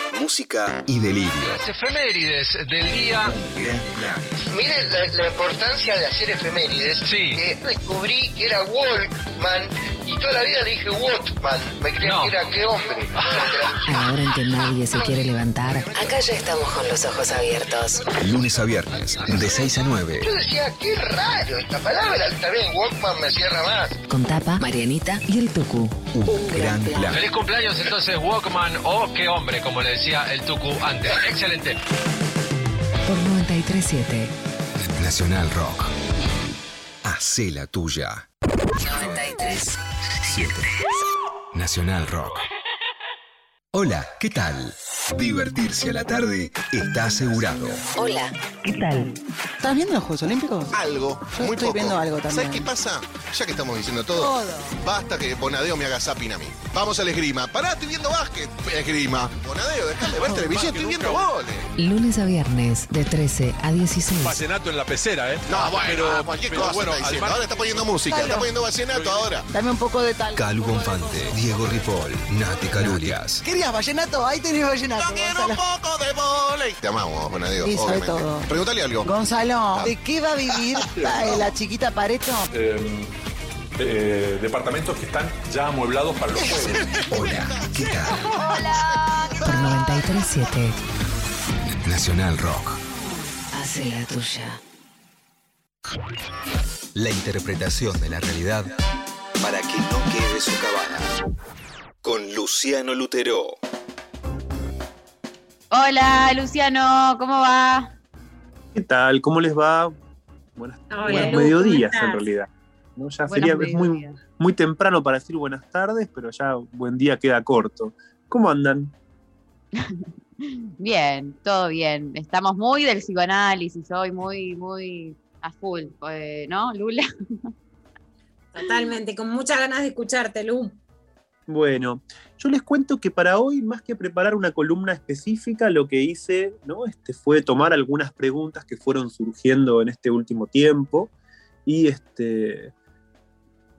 música y delirio. Las efemérides del día. Miren la, la importancia de hacer efemérides. Sí. Eh, descubrí que era Walkman y toda la vida le dije Walkman. Me creía No. que era qué hombre. (laughs) A la hora en que nadie se quiere levantar, acá ya estamos con los ojos abiertos. Lunes a viernes, de 6 a 9. Yo decía, qué raro esta palabra. También Walkman me cierra más. Con Tapa, Marianita y el Tucu. Un gran plan. Feliz cumpleaños entonces Walkman o qué hombre, como le decía el Tucu antes. Excelente. Por 937. Nacional Rock. Hacé la tuya. 93. 7. Nacional Rock. Hola, ¿qué tal? Divertirse a la tarde está asegurado. Hola. ¿Qué tal? ¿Estás viendo los Juegos Olímpicos? Algo, Yo muy estoy poco. viendo algo también. ¿Sabes qué pasa? Ya que estamos diciendo todo, Todo. basta que Bonadeo me haga zapping a mí. Vamos al esgrima. Pará, estoy viendo básquet. Esgrima. Bonadeo, déjame ver televisión, estoy viendo goles. Lunes a viernes, de 13 a 16. Vallenato en la pecera, ¿eh? No, bueno, pero, cualquier pero cosa bueno, está diciendo. al mar- Ahora está poniendo música, está poniendo vallenato ahora. Dame un poco de tal. Calu Bonfante, Diego Ripoll, Nati Calurias. ¿Querías vallenato? Ahí tenés vallenato. Gonzalo. poco de volei. Te amamos, Bonadeo, Sí, sabe obviamente. todo. Pregúntale algo. Gonzalo, ¿de qué va a vivir (laughs) la, la chiquita Pareto? Eh, eh, departamentos que están ya amueblados para los juegos. (laughs) Hola, ¿qué tal? Por 937. Nacional Rock. Hace la tuya. La interpretación de la realidad para que no quede socavada. Con Luciano Lutero. Hola, Luciano, ¿cómo va? ¿Qué tal? ¿Cómo les va? Buenas, Hola, buenos Lu, mediodías ¿cómo en realidad. ¿no? Ya sería muy, muy temprano para decir buenas tardes, pero ya buen día queda corto. ¿Cómo andan? (laughs) Bien, todo bien. Estamos muy del psicoanálisis hoy, muy, muy a full, eh, ¿no, Lula? (laughs) Totalmente, con muchas ganas de escucharte, Lu. Bueno, yo les cuento que para hoy, más que preparar una columna específica, lo que hice ¿no? este, fue tomar algunas preguntas que fueron surgiendo en este último tiempo y este,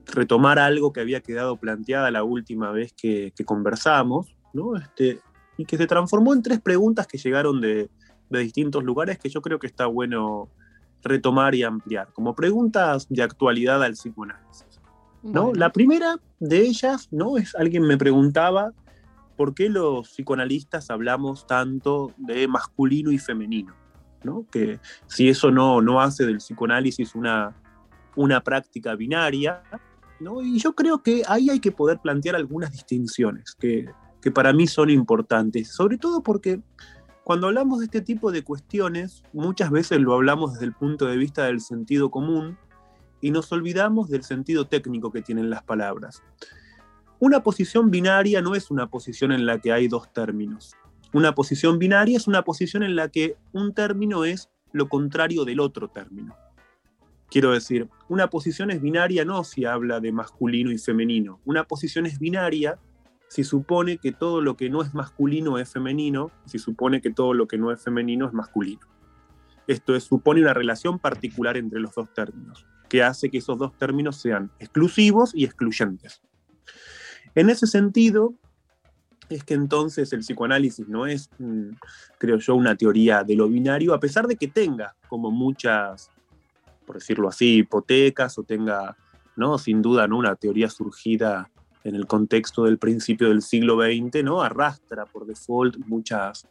retomar algo que había quedado planteada la última vez que, conversamos. Este, y que se transformó en tres preguntas que llegaron de, de distintos lugares que yo creo que está bueno retomar y ampliar, como preguntas de actualidad al psicoanálisis. ¿No? La primera de ellas, ¿no? Es alguien me preguntaba por qué los psicoanalistas hablamos tanto de masculino y femenino, ¿no? Que si eso no, no hace del psicoanálisis una, una práctica binaria, ¿no? Y yo creo que ahí hay que poder plantear algunas distinciones que, que para mí son importantes, sobre todo porque cuando hablamos de este tipo de cuestiones, muchas veces lo hablamos desde el punto de vista del sentido común, y nos olvidamos del sentido técnico que tienen las palabras. Una posición binaria no es una posición en la que hay dos términos. Una posición binaria es una posición en la que un término es lo contrario del otro término. Quiero decir, una posición es binaria no si habla de masculino y femenino. Una posición es binaria si supone que todo lo que no es masculino es femenino, si supone que todo lo que no es femenino es masculino. Esto es, supone una relación particular entre los dos términos, que hace que esos dos términos sean exclusivos y excluyentes. En ese sentido, es que entonces el psicoanálisis no es, mm, creo yo, una teoría de lo binario, a pesar de que tenga como muchas, por decirlo así, hipotecas o tenga, ¿no? sin duda, ¿no? una teoría surgida en el contexto del principio del siglo XX, ¿no? arrastra por default muchas,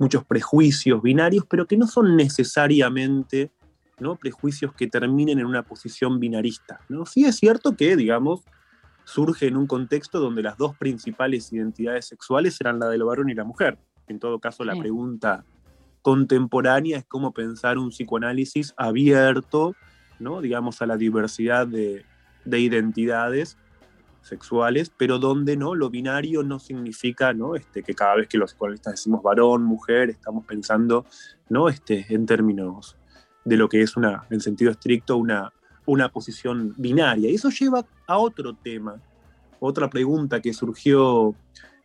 muchos prejuicios binarios, pero que no son necesariamente ¿no? prejuicios que terminen en una posición binarista. ¿no? Sí es cierto que, digamos, surge en un contexto donde las dos principales identidades sexuales eran la del varón y la mujer. En todo caso, la Sí. pregunta contemporánea es cómo pensar un psicoanálisis abierto, ¿no? digamos, a la diversidad de, de identidades sexuales, pero donde ¿no? lo binario no significa ¿no? Este, que cada vez que los psicoanalistas decimos varón, mujer, estamos pensando ¿no? este, en términos de lo que es una, en sentido estricto, una, una posición binaria. Y eso lleva a otro tema, otra pregunta que surgió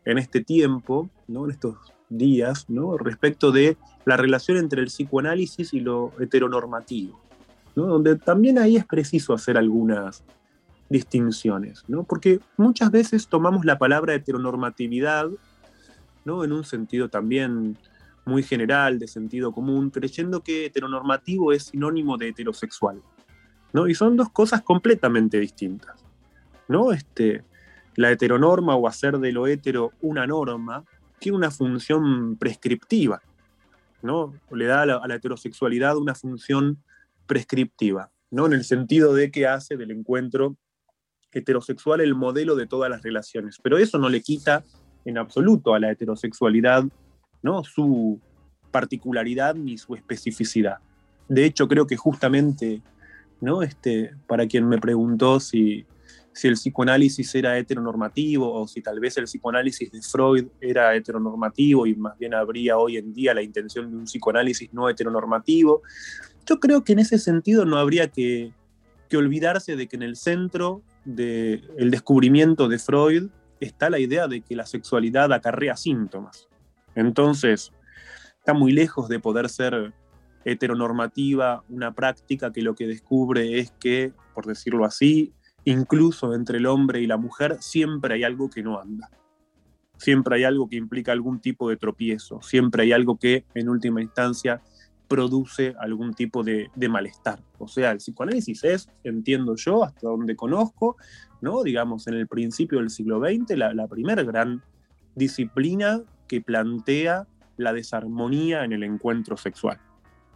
en este tiempo, ¿no? en estos días, ¿no? respecto de la relación entre el psicoanálisis y lo heteronormativo, ¿no? donde también ahí es preciso hacer algunas distinciones, ¿no? porque muchas veces tomamos la palabra heteronormatividad ¿no? en un sentido también muy general, de sentido común, creyendo que heteronormativo es sinónimo de heterosexual. ¿no? Y son dos cosas completamente distintas. ¿no? Este, la heteronorma o hacer de lo hetero una norma tiene una función prescriptiva. ¿no? Le da a la, heterosexualidad una función prescriptiva, ¿no? en el sentido de que hace del encuentro heterosexual el modelo de todas las relaciones. Pero eso no le quita en absoluto a la heterosexualidad ¿no? su particularidad ni su especificidad. De hecho, creo que justamente, ¿no? este, para quien me preguntó si, si el psicoanálisis era heteronormativo o si tal vez el psicoanálisis de Freud era heteronormativo y más bien habría hoy en día la intención de un psicoanálisis no heteronormativo, yo creo que en ese sentido no habría que, que olvidarse de que en el centro del descubrimiento de Freud está la idea de que la sexualidad acarrea síntomas. Entonces, está muy lejos de poder ser heteronormativa una práctica que lo que descubre es que, por decirlo así, incluso entre el hombre y la mujer siempre hay algo que no anda. Siempre hay algo que implica algún tipo de tropiezo, siempre hay algo que en última instancia produce algún tipo de, malestar. O sea, el psicoanálisis es, entiendo yo, hasta donde conozco, ¿no? digamos, en el principio del siglo XX, la primera gran disciplina que plantea la desarmonía en el encuentro sexual.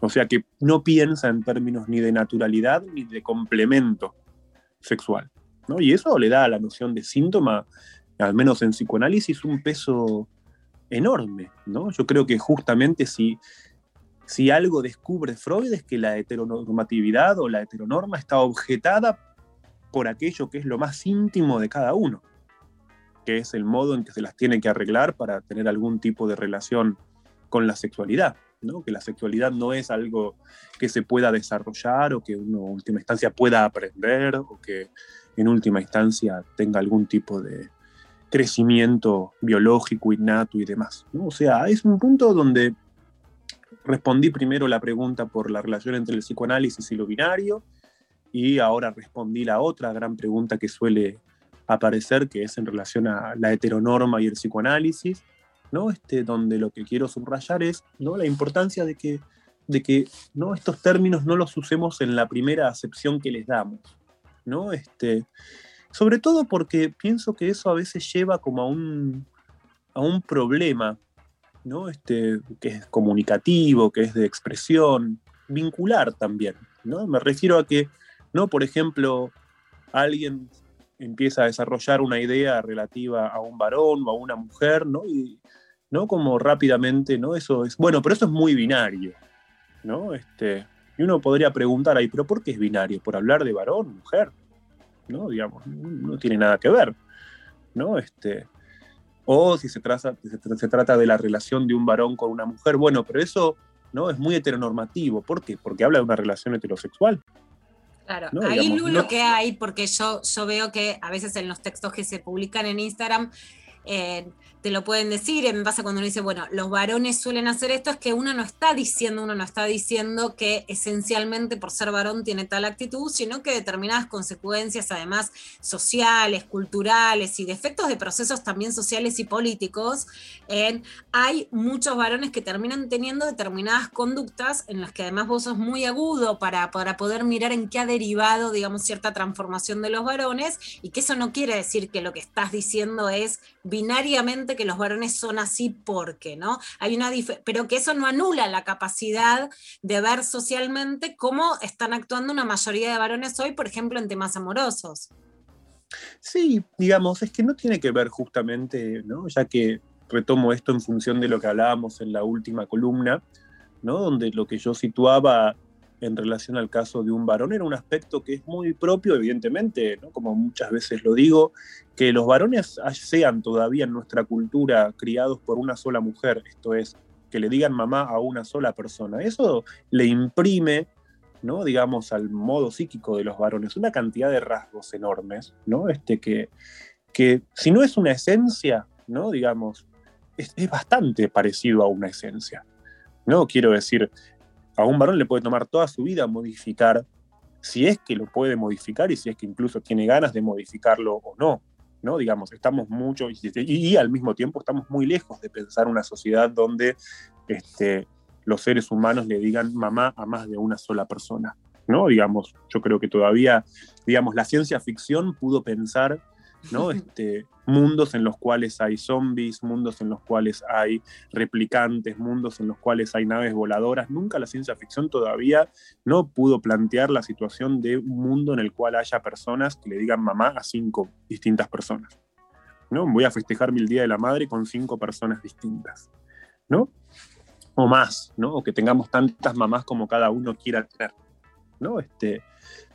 O sea, que no piensa en términos ni de naturalidad ni de complemento sexual. ¿no? Y eso le da a la noción de síntoma, al menos en psicoanálisis, un peso enorme. ¿no? Yo creo que justamente si, si algo descubre Freud es que la heteronormatividad o la heteronorma está objetada por aquello que es lo más íntimo de cada uno, que es el modo en que se las tiene que arreglar para tener algún tipo de relación con la sexualidad. ¿no? que la sexualidad no es algo que se pueda desarrollar o que uno en última instancia pueda aprender o que en última instancia tenga algún tipo de crecimiento biológico, innato y demás. ¿no? O sea, es un punto donde respondí primero la pregunta por la relación entre el psicoanálisis y lo binario y ahora respondí la otra gran pregunta que suele aparecer, que es en relación a la heteronorma y el psicoanálisis ¿no? Este, donde lo que quiero subrayar es ¿no? la importancia de que, de que ¿no? estos términos no los usemos en la primera acepción que les damos. ¿no? Este, sobre todo porque pienso que eso a veces lleva como a un, a un problema ¿no? este, que es comunicativo, que es de expresión, vincular también. ¿no? Me refiero a que, ¿no? por ejemplo, alguien empieza a desarrollar una idea relativa a un varón o a una mujer, ¿no? Y, ¿no? Como rápidamente, ¿no? Eso es, bueno, pero eso es muy binario, ¿no? Este, y uno podría preguntar ahí, ¿pero por qué es binario? ¿Por hablar de varón, mujer? ¿No? Digamos, no tiene nada que ver, ¿no? Este, o si se trata, se, se trata de la relación de un varón con una mujer, bueno, pero eso, ¿no? Es muy heteronormativo, ¿por qué? Porque habla de una relación heterosexual. Claro, ¿no? ahí Digamos, Lu, no- lo que hay, porque yo, yo veo que a veces en los textos que se publican en Instagram eh, te lo pueden decir, y me pasa cuando uno dice, bueno, los varones suelen hacer esto, es que uno no está diciendo, uno no está diciendo que esencialmente por ser varón tiene tal actitud, sino que determinadas consecuencias, además sociales, culturales y de efectos de procesos también sociales y políticos, hay muchos varones que terminan teniendo determinadas conductas en las que además vos sos muy agudo para, para poder mirar en qué ha derivado, digamos, cierta transformación de los varones y que eso no quiere decir que lo que estás diciendo es binariamente que los varones son así porque, ¿no? Hay una pero que eso no anula la capacidad de ver socialmente cómo están actuando una mayoría de varones hoy, por ejemplo, en temas amorosos. Sí, digamos, es que no tiene que ver justamente, ¿no? ya que retomo esto en función de lo que hablábamos en la última columna, ¿no? donde lo que yo situaba en relación al caso de un varón era un aspecto que es muy propio, evidentemente, como muchas veces lo digo, que los varones sean todavía en nuestra cultura criados por una sola mujer, esto es, que le digan mamá a una sola persona. Eso le imprime digamos, al modo psíquico de los varones, una cantidad de rasgos enormes, ¿no? Este, que, si no es una esencia, digamos, es, es, bastante parecido a una esencia. ¿no? Quiero decir, a un varón le puede tomar toda su vida modificar, si es que lo puede modificar y si es que incluso tiene ganas de modificarlo o no. ¿no? Digamos, estamos mucho y, al mismo tiempo estamos muy lejos de pensar una sociedad donde este, los seres humanos le digan mamá a más de una sola persona, ¿no? Digamos, yo creo que todavía, digamos, la ciencia ficción pudo pensar, ¿no? (laughs) Este, mundos en los cuales hay zombies, mundos en los cuales hay replicantes, mundos en los cuales hay naves voladoras. Nunca la ciencia ficción todavía no pudo plantear la situación de un mundo en el cual haya personas que le digan mamá a cinco distintas personas. ¿no? Voy a festejar mi Día de la Madre con cinco personas distintas. ¿no? o más, ¿no? O que tengamos tantas mamás como cada uno quiera tener, ¿no? Este,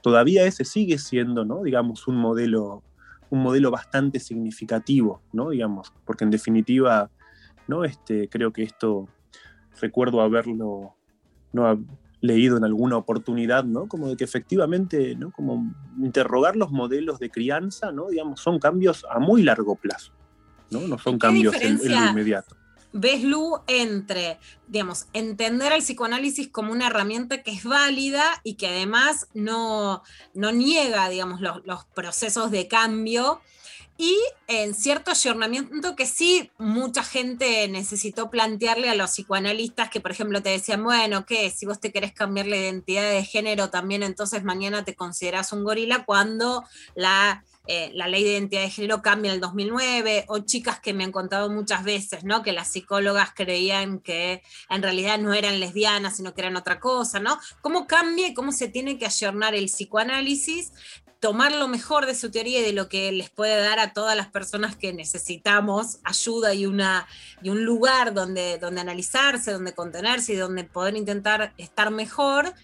todavía ese sigue siendo, ¿no? Digamos, un modelo, un modelo bastante significativo, ¿no? Digamos, porque en definitiva, ¿no? Este, creo que esto, recuerdo haberlo, ¿no? leído en alguna oportunidad, ¿no? Como de que efectivamente, ¿no? Como interrogar los modelos de crianza, ¿no? Digamos, son cambios a muy largo plazo, ¿no? No son cambios en, en lo inmediato ves, Lu, entre, digamos, entender al psicoanálisis como una herramienta que es válida y que además no, no niega, digamos, los, los procesos de cambio y en cierto ayornamiento que sí mucha gente necesitó plantearle a los psicoanalistas que, por ejemplo, te decían, bueno, ¿qué? Si vos te querés cambiar la identidad de género, también entonces mañana te considerás un gorila cuando la, eh, la ley de identidad de género cambia en el 2009, o chicas que me han contado muchas veces, ¿no? Que las psicólogas creían que en realidad no eran lesbianas, sino que eran otra cosa, ¿no? ¿Cómo cambia y cómo se tiene que ayornar el psicoanálisis tomar lo mejor de su teoría y de lo que les puede dar a todas las personas que necesitamos ayuda y, una, y un lugar donde, donde analizarse, donde contenerse y donde poder intentar estar mejor,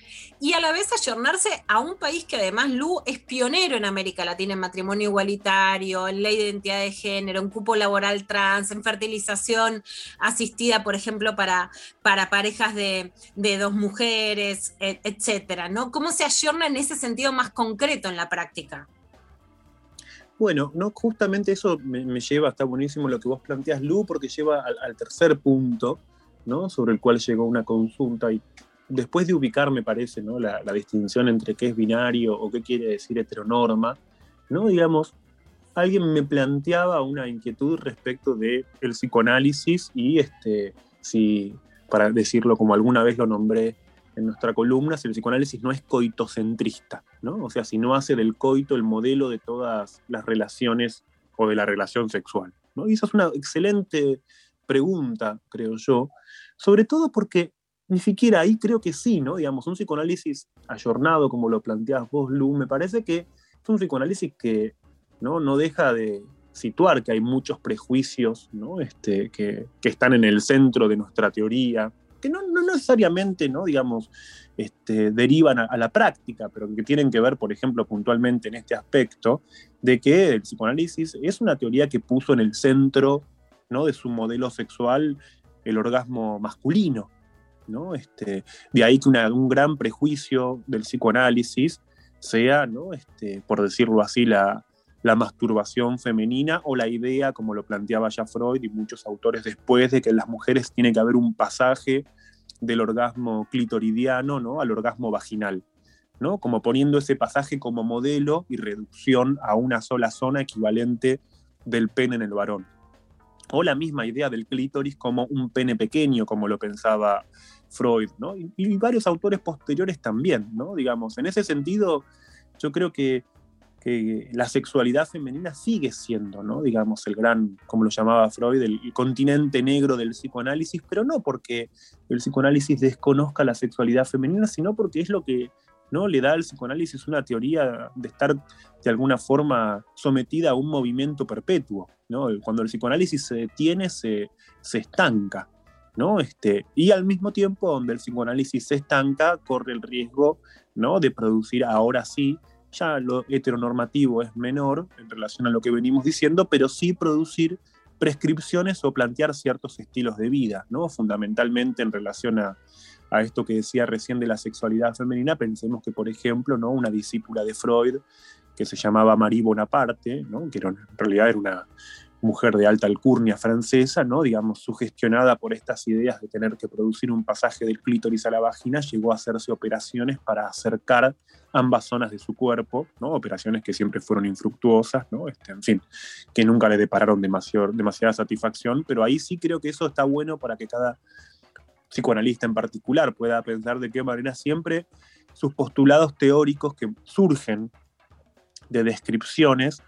y a la vez ayornarse a un país que además Lu es pionero en América Latina en matrimonio igualitario, en ley de identidad de género, en cupo laboral trans, en fertilización asistida, por ejemplo, para, para parejas de, de dos mujeres, et, etcétera, ¿no? ¿Cómo se ayorna en ese sentido más concreto en la práctica? Bueno, no, justamente eso me, lleva, está buenísimo lo que vos planteas, Lu, porque lleva al, tercer punto, ¿no? Sobre el cual llegó una consulta y después de ubicar, me parece, ¿no? La, la distinción entre qué es binario o qué quiere decir heteronorma, ¿no? Digamos, alguien me planteaba una inquietud respecto del el psicoanálisis y, este, si, para decirlo como alguna vez lo nombré, en nuestra columna, si el psicoanálisis no es coitocentrista, ¿no? O sea, si no hace del coito el modelo de todas las relaciones o de la relación sexual, ¿no? Y esa es una excelente pregunta, creo yo, sobre todo porque ni siquiera ahí creo que sí, ¿no? Digamos, un psicoanálisis ayornado, como lo planteas vos, Lu, me parece que es un psicoanálisis que no, no deja de situar que hay muchos prejuicios, ¿no? Este, que, que están en el centro de nuestra teoría, que no, no necesariamente, ¿no? digamos, este, derivan a, la práctica, pero que tienen que ver, por ejemplo, puntualmente en este aspecto, de que el psicoanálisis es una teoría que puso en el centro ¿no? de su modelo sexual el orgasmo masculino. ¿no? Este, de ahí que un gran prejuicio del psicoanálisis sea, ¿no? este, por decirlo así, la, la masturbación femenina o la idea, como lo planteaba ya Freud y muchos autores después, de que en las mujeres tiene que haber un pasaje del orgasmo clitoridiano ¿no? al orgasmo vaginal, ¿no? como poniendo ese pasaje como modelo y reducción a una sola zona equivalente del pene en el varón. O la misma idea del clítoris como un pene pequeño, como lo pensaba Freud, ¿no? y, y varios autores posteriores también, ¿no? digamos. En ese sentido, yo creo que la sexualidad femenina sigue siendo, ¿no? digamos, el gran, como lo llamaba Freud, el, continente negro del psicoanálisis, pero no porque el psicoanálisis desconozca la sexualidad femenina, sino porque es lo que ¿no? Le da al psicoanálisis una teoría de estar de alguna forma sometida a un movimiento perpetuo. Cuando el psicoanálisis se detiene, se, se estanca, ¿no? Este, y al mismo tiempo, donde el psicoanálisis se estanca, corre el riesgo, ¿no? De producir ahora sí, ya lo heteronormativo es menor en relación a lo que venimos diciendo, pero sí producir prescripciones o plantear ciertos estilos de vida, ¿no? Fundamentalmente en relación a, a esto que decía recién de la sexualidad femenina, pensemos que, por ejemplo, ¿no? una discípula de Freud, que se llamaba Marie Bonaparte, ¿no? que era, en realidad era una mujer de alta alcurnia francesa, ¿no? digamos, sugestionada por estas ideas de tener que producir un pasaje del clítoris a la vagina, llegó a hacerse operaciones para acercar ambas zonas de su cuerpo, ¿no? operaciones que siempre fueron infructuosas, ¿no? este, en fin, que nunca le depararon demasiado, demasiada satisfacción, pero ahí sí creo que eso está bueno para que cada psicoanalista en particular pueda pensar de qué manera siempre sus postulados teóricos que surgen de descripciones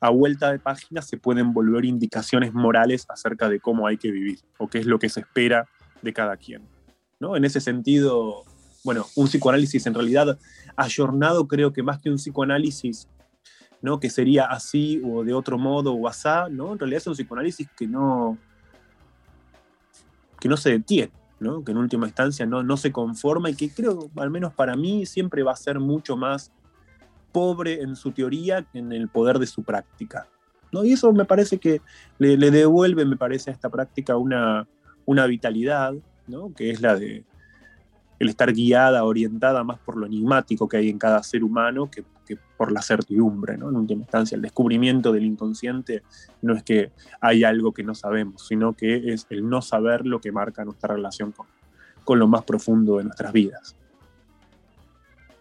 a vuelta de página se pueden volver indicaciones morales acerca de cómo hay que vivir o qué es lo que se espera de cada quien. ¿no? En ese sentido, bueno, un psicoanálisis en realidad ayornado creo que más que un psicoanálisis ¿no? que sería así o de otro modo o asá, ¿no? en realidad es un psicoanálisis que no, que no se detiene, ¿no? que en última instancia no, no se conforma y que creo, al menos para mí, siempre va a ser mucho más pobre en su teoría en el poder de su práctica. ¿no? Y eso me parece que le, le devuelve, me parece, a esta práctica una, una vitalidad, ¿no? que es la de el estar guiada, orientada más por lo enigmático que hay en cada ser humano que, que por la certidumbre, ¿no? En última instancia, el descubrimiento del inconsciente no es que hay algo que no sabemos, sino que es el no saber lo que marca nuestra relación con, con lo más profundo de nuestras vidas.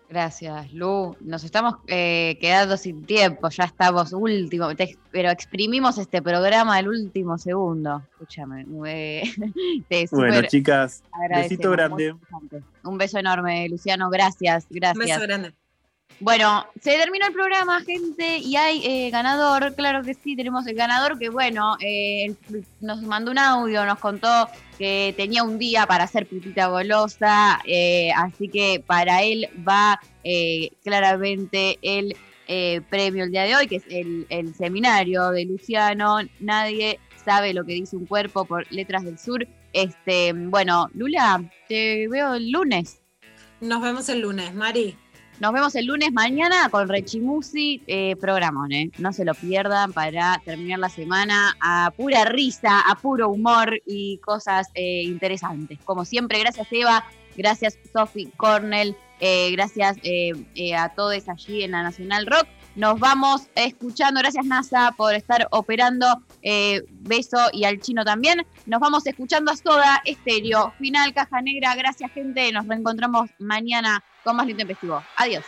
Gracias, Lu. Nos estamos eh, quedando sin tiempo, ya estamos último, te- pero exprimimos este programa del último segundo. Escúchame. eh, (laughs) te Bueno, chicas, besito grande. Un beso enorme, Luciano. Gracias, gracias. Un beso grande. Bueno, se terminó el programa, gente, y hay eh, ganador, claro que sí, tenemos el ganador que, bueno, eh, nos mandó un audio, nos contó que tenía un día para hacer putita golosa, eh, así que para él va eh, claramente el premio el día de hoy, que es el, el seminario de Luciano, nadie sabe lo que dice un cuerpo por Letras del Sur. Este, bueno, Lula, te veo el lunes. Nos vemos el lunes, Mari. Nos vemos el lunes mañana con Rechimusi, eh, programón, ¿eh? No se lo pierdan para terminar la semana a pura risa, a puro humor y cosas eh, interesantes. Como siempre, gracias Eva, gracias Sophie Cornell, eh, gracias eh, a todos allí en la Nacional Rock. Nos vamos escuchando, gracias NASA por estar operando, eh, beso y al chino también. Nos vamos escuchando a Soda Estéreo, final Caja Negra, gracias gente, nos reencontramos mañana con más intempestivo. Adiós.